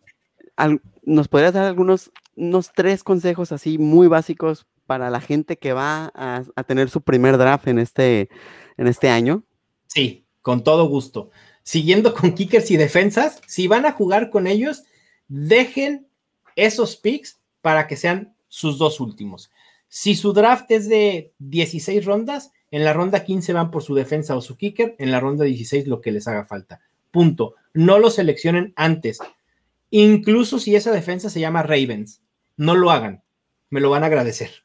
¿Nos podrías dar algunos unos tres consejos así muy básicos para la gente que va a, tener su primer draft en este, en este año? Sí, con todo gusto. Siguiendo con kickers y defensas, si van a jugar con ellos, dejen esos picks para que sean sus dos últimos. Si su draft es de 16 rondas, en la ronda 15 van por su defensa o su kicker, en la ronda 16 lo que les haga falta. Punto. No lo seleccionen antes. Incluso si esa defensa se llama Ravens, no lo hagan. Me lo van a agradecer.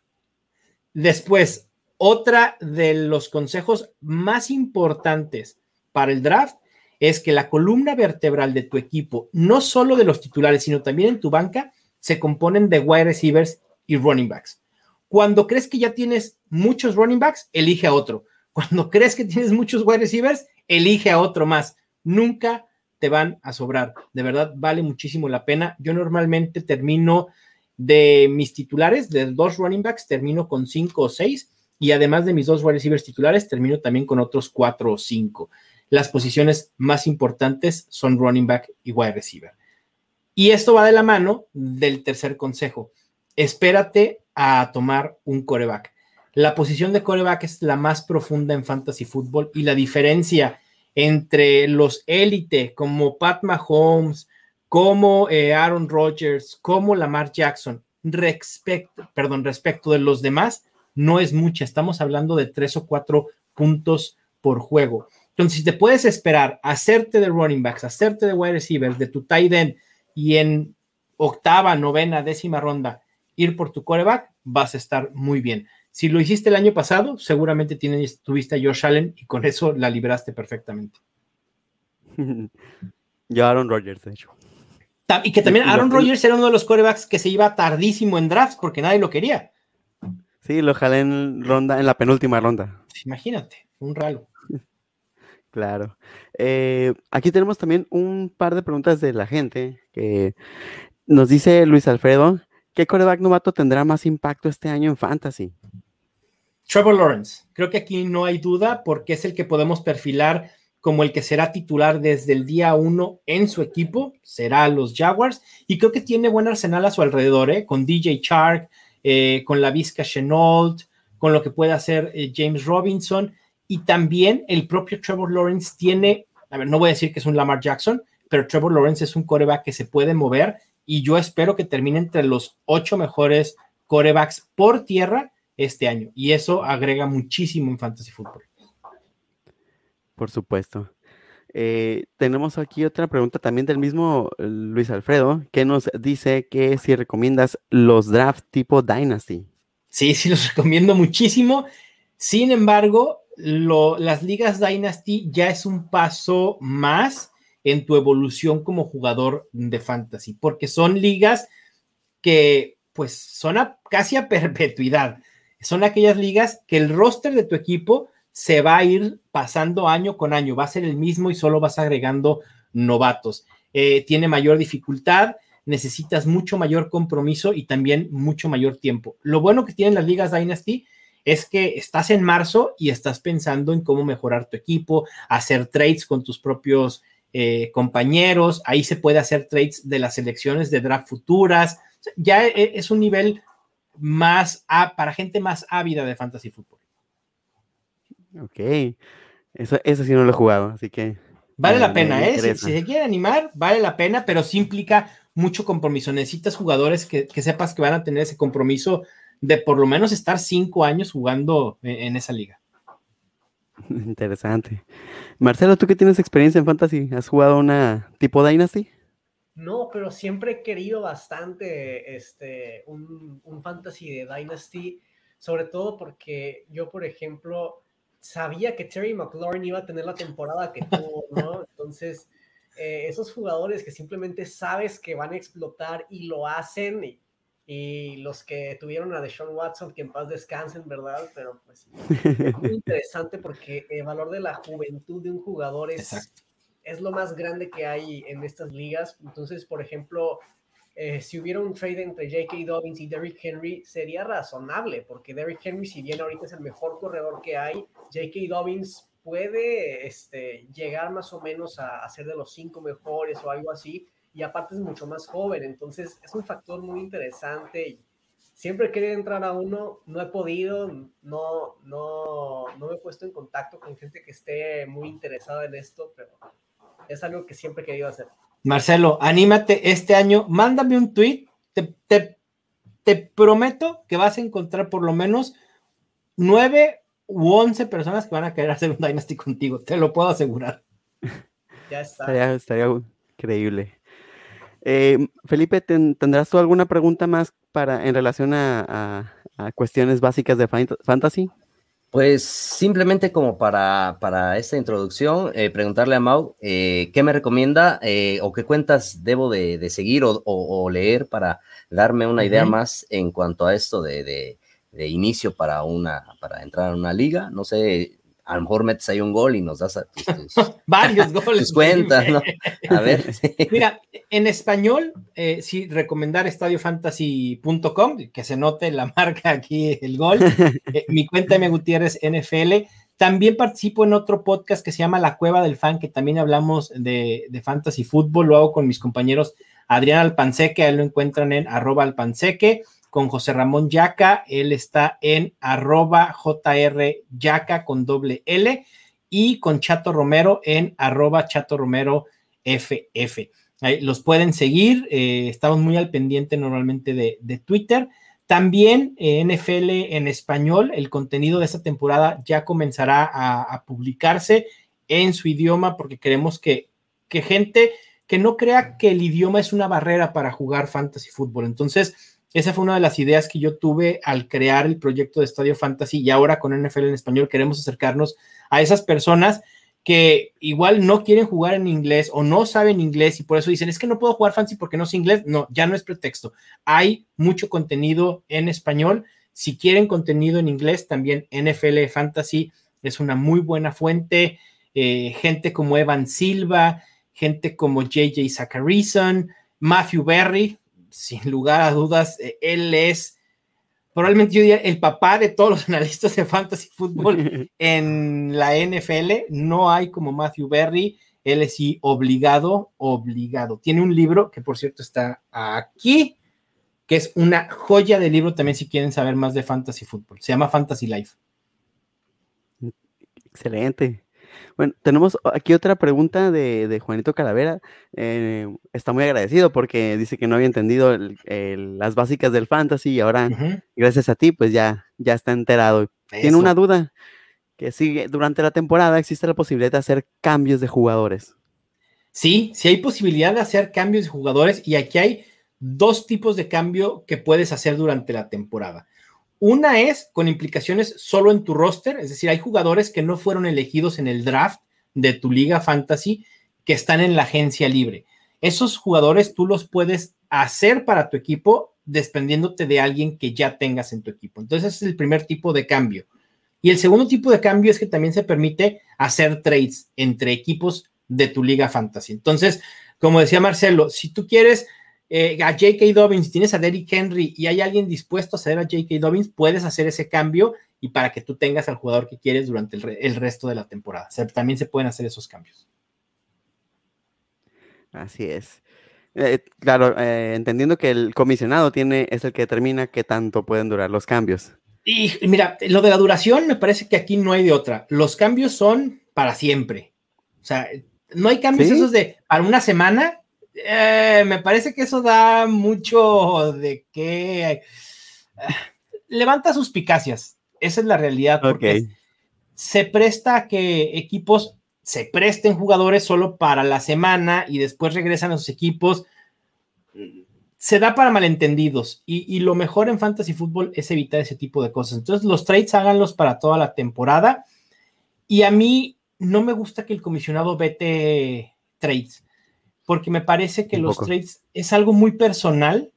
Después, otra de los consejos más importantes para el draft es que la columna vertebral de tu equipo, no solo de los titulares, sino también en tu banca, se componen de wide receivers y running backs. Cuando crees que ya tienes muchos running backs, elige a otro. Cuando crees que tienes muchos wide receivers, elige a otro más. Nunca te van a sobrar. De verdad, vale muchísimo la pena. Yo normalmente termino de mis titulares, de dos running backs, termino con cinco o seis. Y además de mis dos wide receivers titulares, termino también con otros cuatro o cinco. Las posiciones más importantes son running back y wide receiver. Y esto va de la mano del tercer consejo. Espérate a tomar un coreback. La posición de coreback es la más profunda en fantasy fútbol y la diferencia entre los élite como Pat Mahomes, como eh, Aaron Rodgers, como Lamar Jackson, respecto, perdón, respecto de los demás, no es mucha. Estamos hablando de tres o cuatro puntos por juego. Entonces, si te puedes esperar hacerte de running backs, hacerte de wide receivers, de tu tight end y en octava, novena, décima ronda, ir por tu coreback, vas a estar muy bien. Si lo hiciste el año pasado, seguramente tienes, tuviste a Josh Allen y con eso la libraste perfectamente. Yo Aaron Rodgers, de hecho. Y que también Aaron Rodgers era uno de los corebacks que se iba tardísimo en drafts porque nadie lo quería. Sí, lo jalé en ronda, en la penúltima ronda. Imagínate, un ralo. Claro. Eh, aquí tenemos también un par de preguntas de la gente que nos dice Luis Alfredo ¿Qué coreback novato tendrá más impacto este año en Fantasy? Trevor Lawrence. Creo que aquí no hay duda porque es el que podemos perfilar como el que será titular desde el día uno en su equipo, será los Jaguars, y creo que tiene buen arsenal a su alrededor, ¿eh? con DJ Chark, eh, con la Vizca Chenault, con lo que puede hacer eh, James Robinson, y también el propio Trevor Lawrence tiene, a ver, no voy a decir que es un Lamar Jackson, pero Trevor Lawrence es un coreback que se puede mover y yo espero que termine entre los ocho mejores corebacks por tierra este año. Y eso agrega muchísimo en fantasy fútbol. Por supuesto. Eh, tenemos aquí otra pregunta también del mismo eh, Luis Alfredo, que nos dice que si recomiendas los draft tipo Dynasty. Sí, sí, los recomiendo muchísimo. Sin embargo, las ligas Dynasty ya es un paso más en tu evolución como jugador de fantasy, porque son ligas que pues son casi a perpetuidad. Son aquellas ligas que el roster de tu equipo se va a ir pasando año con año, va a ser el mismo y solo vas agregando novatos. Eh, tiene mayor dificultad, necesitas mucho mayor compromiso y también mucho mayor tiempo. Lo bueno que tienen las ligas Dynasty es que estás en marzo y estás pensando en cómo mejorar tu equipo, hacer trades con tus propios eh, compañeros, ahí se puede hacer trades de las selecciones de draft futuras, ya e, es un nivel más para gente más ávida de fantasy fútbol. Ok. Eso, sí no lo he jugado, así que. Vale la pena, ¿eh? Si, se quiere animar, vale la pena, pero sí implica mucho compromiso. Necesitas jugadores que, sepas que van a tener ese compromiso de por lo menos estar cinco años jugando en, esa liga. Interesante. Marcelo, ¿tú que tienes experiencia en Fantasy? ¿Has jugado una tipo Dynasty? No, pero siempre he querido bastante este, un, un Fantasy de Dynasty, sobre todo porque yo, por ejemplo, sabía que Terry McLaurin iba a tener la temporada que tuvo, ¿no? Entonces, eh, esos jugadores que simplemente sabes que van a explotar y lo hacen, y, los que tuvieron a Deshaun Watson, que en paz descansen, ¿verdad? Pero pues es muy interesante porque el valor de la juventud de un jugador es, es lo más grande que hay en estas ligas. Entonces, por ejemplo, eh, si hubiera un trade entre J.K. Dobbins y Derrick Henry, sería razonable, porque Derrick Henry, si bien ahorita es el mejor corredor que hay, J.K. Dobbins puede este, llegar más o menos a, ser de los cinco mejores o algo así, y aparte es mucho más joven, entonces es un factor muy interesante. Y siempre he querido entrar a uno, no he podido, no, no, no me he puesto en contacto con gente que esté muy interesada en esto, pero es algo que siempre he querido hacer. Marcelo, anímate este año, mándame un tweet, te, prometo que vas a encontrar por lo menos nueve u once personas que van a querer hacer un Dynasty contigo, te lo puedo asegurar. Ya está. Estaría, increíble. Eh, Felipe, ¿tendrás tú alguna pregunta más para en relación a cuestiones básicas de fantasy? Pues simplemente como para, para esta introducción, eh, preguntarle a Mau eh, qué me recomienda eh, o qué cuentas debo de, seguir o, leer para darme una idea más en cuanto a esto de, de, inicio para, una, para entrar a una liga. No sé, a lo mejor metes ahí un gol y nos das tus, varios goles. Tus cuentas, ¿no? A ver. Mira, en español, eh, sí, recomendar estadiofantasy.com, que se note la marca aquí, el gol. Eh, mi cuenta M. Gutiérrez NFL. También participo en otro podcast que se llama La Cueva del Fan, que también hablamos de, de fantasy fútbol. Lo hago con mis compañeros Adrián Alpanseque, ahí lo encuentran en arroba alpanseque con José Ramón Yaca, él está en arroba JR Yaca con doble L y con Chato Romero en arroba Chato Romero FF. Los pueden seguir, eh, estamos muy al pendiente normalmente de, Twitter. También eh, NFL en español, el contenido de esta temporada ya comenzará a, publicarse en su idioma porque queremos que, que gente que no crea que el idioma es una barrera para jugar fantasy fútbol. Entonces, esa fue una de las ideas que yo tuve al crear el proyecto de Estadio Fantasy y ahora con NFL en español queremos acercarnos a esas personas que igual no quieren jugar en inglés o no saben inglés y por eso dicen, es que no puedo jugar fantasy porque no sé inglés. No, ya no es pretexto. Hay mucho contenido en español. Si quieren contenido en inglés, también NFL Fantasy es una muy buena fuente. Eh, gente como Evan Silva, gente como JJ Zacharyson, Matthew Berry, sin lugar a dudas, eh, él es probablemente yo diría el papá de todos los analistas de fantasy fútbol en la NFL. No hay como Matthew Berry. Él es sí obligado, obligado. Tiene un libro que por cierto está aquí, que es una joya de libro también si quieren saber más de fantasy fútbol. Se llama Fantasy Life. Excelente. Bueno, tenemos aquí otra pregunta de, Juanito Calavera. Eh, está muy agradecido porque dice que no había entendido las básicas del fantasy y ahora, gracias a ti, pues ya, ya está enterado. Tiene una duda que sigue durante la temporada existe la posibilidad de hacer cambios de jugadores. Sí, sí hay posibilidad de hacer cambios de jugadores y aquí hay dos tipos de cambio que puedes hacer durante la temporada. Una es con implicaciones solo en tu roster, es decir, hay jugadores que no fueron elegidos en el draft de tu liga fantasy que están en la agencia libre. Esos jugadores tú los puedes hacer para tu equipo desprendiéndote de alguien que ya tengas en tu equipo. Entonces, ese es el primer tipo de cambio. Y el segundo tipo de cambio es que también se permite hacer trades entre equipos de tu liga fantasy. Entonces, como decía Marcelo, si tú quieres eh, a J.K. Dobbins, tienes a Derrick Henry y hay alguien dispuesto a ceder a J.K. Dobbins, puedes hacer ese cambio y para que tú tengas al jugador que quieres durante el, resto de la temporada. también se pueden hacer esos cambios. Así es. Eh, claro, eh, entendiendo que el comisionado tiene, es el que determina qué tanto pueden durar los cambios. Y mira, lo de la duración me parece que aquí no hay de otra. Los cambios son para siempre. O sea, no hay cambios esos de para una semana eh, me parece que eso da mucho de que eh, levanta suspicacias. Esa es la realidad. Porque se presta a que equipos se presten jugadores solo para la semana y después regresan a sus equipos. Se da para malentendidos y, y lo mejor en fantasy fútbol es evitar ese tipo de cosas. Entonces, los trades háganlos para toda la temporada. Y a mí no me gusta que el comisionado vete trades porque me parece que los trades es algo muy personal,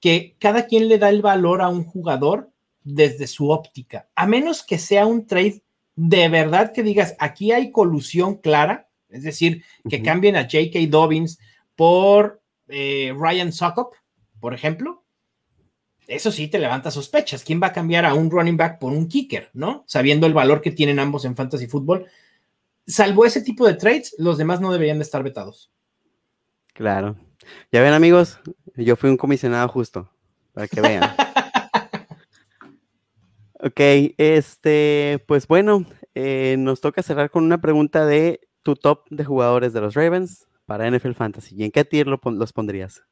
que cada quien le da el valor a un jugador desde su óptica, a menos que sea un trade de verdad que digas, aquí hay colusión clara, es decir, que cambien a J.K. Dobbins por eh, Ryan Sokop, por ejemplo. Eso sí te levanta sospechas. ¿Quién va a cambiar a un running back por un kicker, no? Sabiendo el valor que tienen ambos en fantasy fútbol. Salvo ese tipo de trades, los demás no deberían de estar vetados. Claro. Ya ven, amigos, yo fui un comisionado justo, para que vean. ok, este, pues bueno, eh, nos toca cerrar con una pregunta de tu top de jugadores de los Ravens para NFL Fantasy. ¿Y en qué tier los pondrías?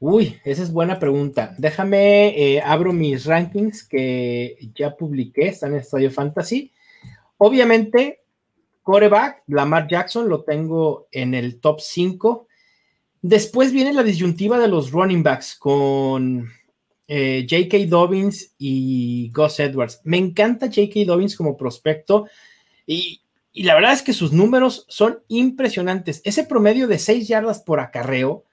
Uy, esa es buena pregunta. Déjame, eh, abro mis rankings que ya publiqué, están en Estadio Fantasy. Obviamente, coreback, Lamar Jackson, lo tengo en el top 5 Después viene la disyuntiva de los running backs con eh, J.K. Dobbins y Gus Edwards. Me encanta J.K. Dobbins como prospecto y, la verdad es que sus números son impresionantes. Ese promedio de 6 yardas por acarreo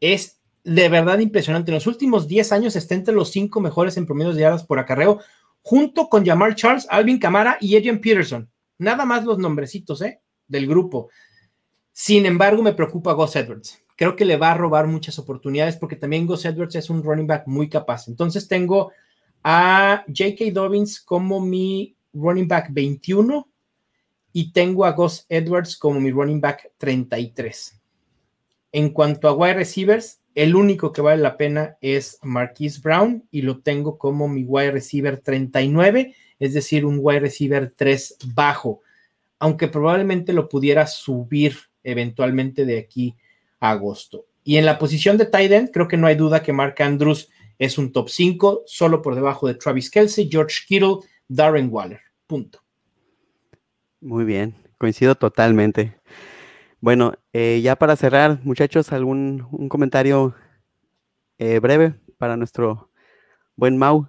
es de verdad impresionante. En los últimos 10 años está entre los 5 mejores en promedio de yardas por acarreo, junto con Jamar Charles, Alvin Camara y Adrian Peterson. Nada más los nombrecitos ¿eh? del grupo. Sin embargo, me preocupa Gus Edwards creo que le va a robar muchas oportunidades porque también Gus Edwards es un running back muy capaz. Entonces tengo a J.K. Dobbins como mi running back 21 y tengo a Gus Edwards como mi running back 33. En cuanto a wide receivers, el único que vale la pena es Marquise Brown y lo tengo como mi wide receiver 39, es decir, un wide receiver 3 bajo, aunque probablemente lo pudiera subir eventualmente de aquí agosto. Y en la posición de tight end, creo que no hay duda que Mark Andrews es un top 5, solo por debajo de Travis Kelsey, George Kittle, Darren Waller. Punto. Muy bien, coincido totalmente. Bueno, eh, ya para cerrar, muchachos, algún un comentario eh, breve para nuestro buen Mau.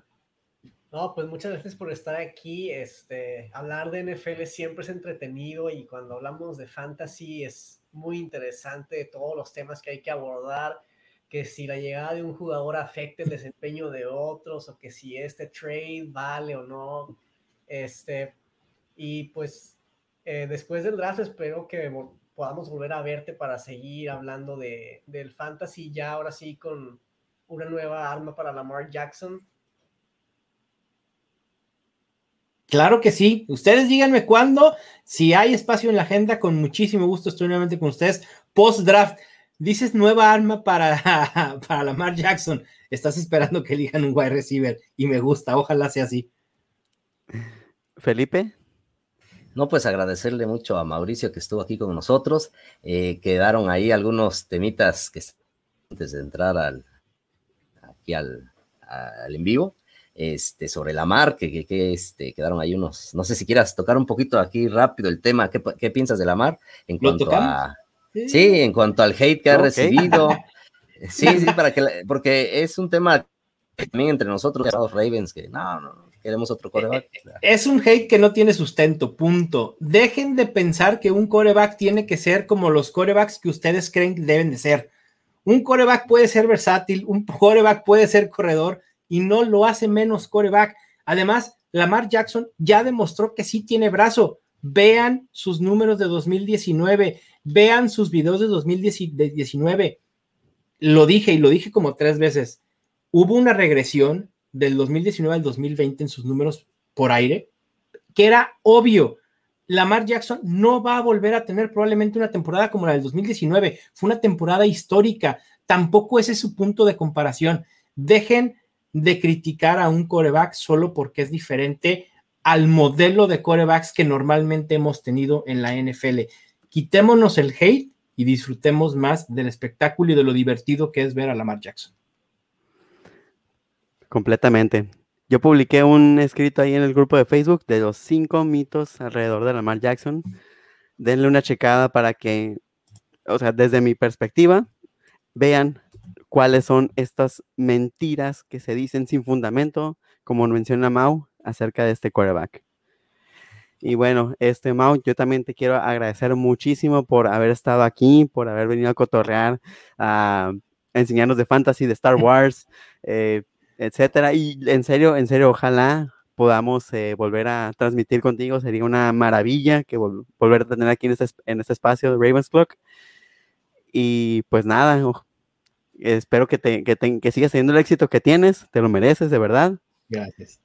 No, pues muchas gracias por estar aquí. Este, hablar de NFL siempre es entretenido y cuando hablamos de fantasy es muy interesante todos los temas que hay que abordar, que si la llegada de un jugador afecta el desempeño de otros o que si este trade vale o no. Este, y pues eh, después del draft espero que podamos volver a verte para seguir hablando de, del fantasy ya ahora sí con una nueva arma para Lamar Jackson Claro que sí. Ustedes díganme cuándo. Si hay espacio en la agenda, con muchísimo gusto estoy nuevamente con ustedes. Post draft. Dices nueva arma para, para Lamar Jackson. Estás esperando que elijan un wide receiver y me gusta. Ojalá sea así. Felipe. No, pues agradecerle mucho a Mauricio que estuvo aquí con nosotros. Eh, quedaron ahí algunos temitas que antes de entrar al, aquí al, al en vivo, este, sobre la mar, que, que, este, quedaron ahí unos, no sé si quieras tocar un poquito aquí rápido el tema, ¿qué, qué piensas de la mar? En cuanto a, sí. en cuanto al hate que ha recibido. Sí, sí, para que, porque es un tema también entre nosotros, los Ravens, que no, no, queremos otro coreback. Es un hate que no tiene sustento, punto. Dejen de pensar que un coreback tiene que ser como los corebacks que ustedes creen que deben de ser. Un coreback puede ser versátil, un coreback puede ser corredor y no lo hace menos coreback. Además, Lamar Jackson ya demostró que sí tiene brazo. Vean sus números de 2019, vean sus videos de 2019. Lo dije y lo dije como tres veces. Hubo una regresión del 2019 al 2020 en sus números por aire, que era obvio. Lamar Jackson no va a volver a tener probablemente una temporada como la del 2019. Fue una temporada histórica. Tampoco ese es su punto de comparación. Dejen de criticar a un coreback solo porque es diferente al modelo de corebacks que normalmente hemos tenido en la NFL. Quitémonos el hate y disfrutemos más del espectáculo y de lo divertido que es ver a Lamar Jackson. Completamente. Yo publiqué un escrito ahí en el grupo de Facebook de los cinco mitos alrededor de Lamar Jackson. Denle una checada para que, o sea, desde mi perspectiva, vean cuáles son estas mentiras que se dicen sin fundamento, como menciona Mau, acerca de este quarterback. Y bueno, este Mau, yo también te quiero agradecer muchísimo por haber estado aquí, por haber venido a cotorrear, a, enseñarnos de fantasy, de Star Wars, eh, etcétera. Y en serio, en serio, ojalá podamos eh, volver a transmitir contigo. Sería una maravilla que volver a tener aquí en este, en este espacio de Ravens Clock. Y pues nada, espero que, te, que, que sigas teniendo el éxito que tienes, te lo mereces, de verdad. Gracias.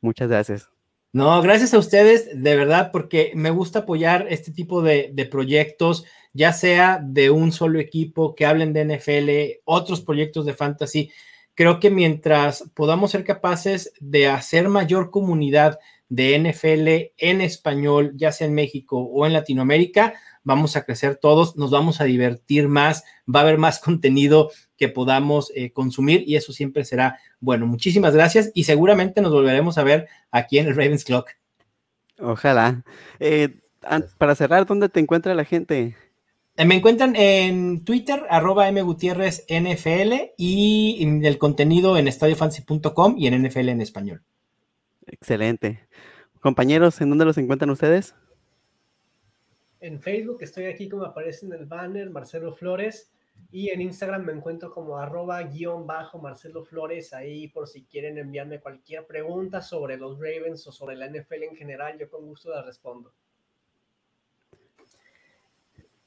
Muchas gracias. No, gracias a ustedes, de verdad, porque me gusta apoyar este tipo de, de, proyectos, ya sea de un solo equipo que hablen de NFL, otros proyectos de fantasy. Creo que mientras podamos ser capaces de hacer mayor comunidad de NFL en español, ya sea en México o en Latinoamérica, vamos a crecer todos, nos vamos a divertir más, va a haber más contenido que podamos eh, consumir y eso siempre será bueno. Muchísimas gracias y seguramente nos volveremos a ver aquí en el Ravens Clock. Ojalá. Eh, para cerrar, ¿dónde te encuentra la gente? Eh, me encuentran en Twitter, arroba mgutierrez NFL y el contenido en estadiofancy.com y en NFL en español. Excelente. Compañeros, ¿en dónde los encuentran ustedes? En Facebook estoy aquí como aparece en el banner, Marcelo Flores. Y en Instagram me encuentro como arroba guion bajo Marcelo Flores, ahí por si quieren enviarme cualquier pregunta sobre los Ravens o sobre la NFL en general, yo con gusto la respondo.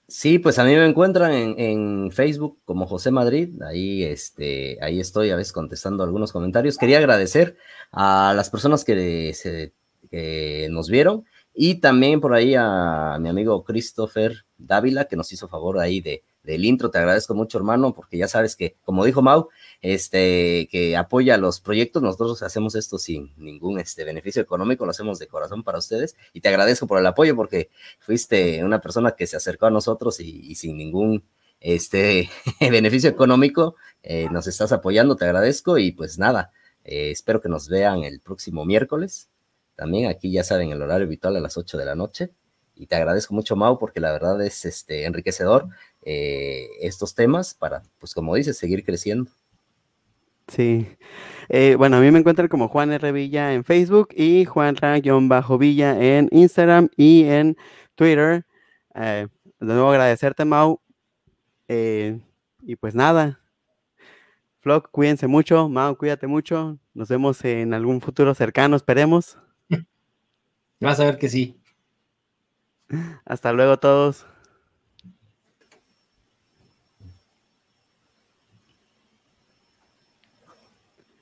Sí, pues a mí me encuentran en, Facebook como José Madrid, ahí, este, ahí estoy a veces contestando algunos comentarios. Quería agradecer a las personas que, se, que nos vieron y también por ahí a mi amigo Christopher Dávila, que nos hizo favor ahí de, del intro. Te agradezco mucho, hermano, porque ya sabes que, como dijo Mau, este, que apoya los proyectos. Nosotros hacemos esto sin ningún este, beneficio económico, lo hacemos de corazón para ustedes. Y te agradezco por el apoyo, porque fuiste una persona que se acercó a nosotros y, sin ningún este, beneficio económico eh, nos estás apoyando. Te agradezco y pues nada, eh, espero que nos vean el próximo miércoles también aquí ya saben el horario habitual a las 8 de la noche. Y te agradezco mucho, Mau, porque la verdad es este, enriquecedor eh, estos temas para, pues como dices, seguir creciendo. Sí. Eh, bueno, a mí me encuentran como Juan R. Villa en Facebook y Juan Bajo villa en Instagram y en Twitter. Eh, de nuevo agradecerte, Mau. y pues nada. Flock, cuídense mucho. Mau, cuídate mucho. Nos vemos en algún futuro cercano, esperemos. Vas a ver que sí. Hasta luego todos.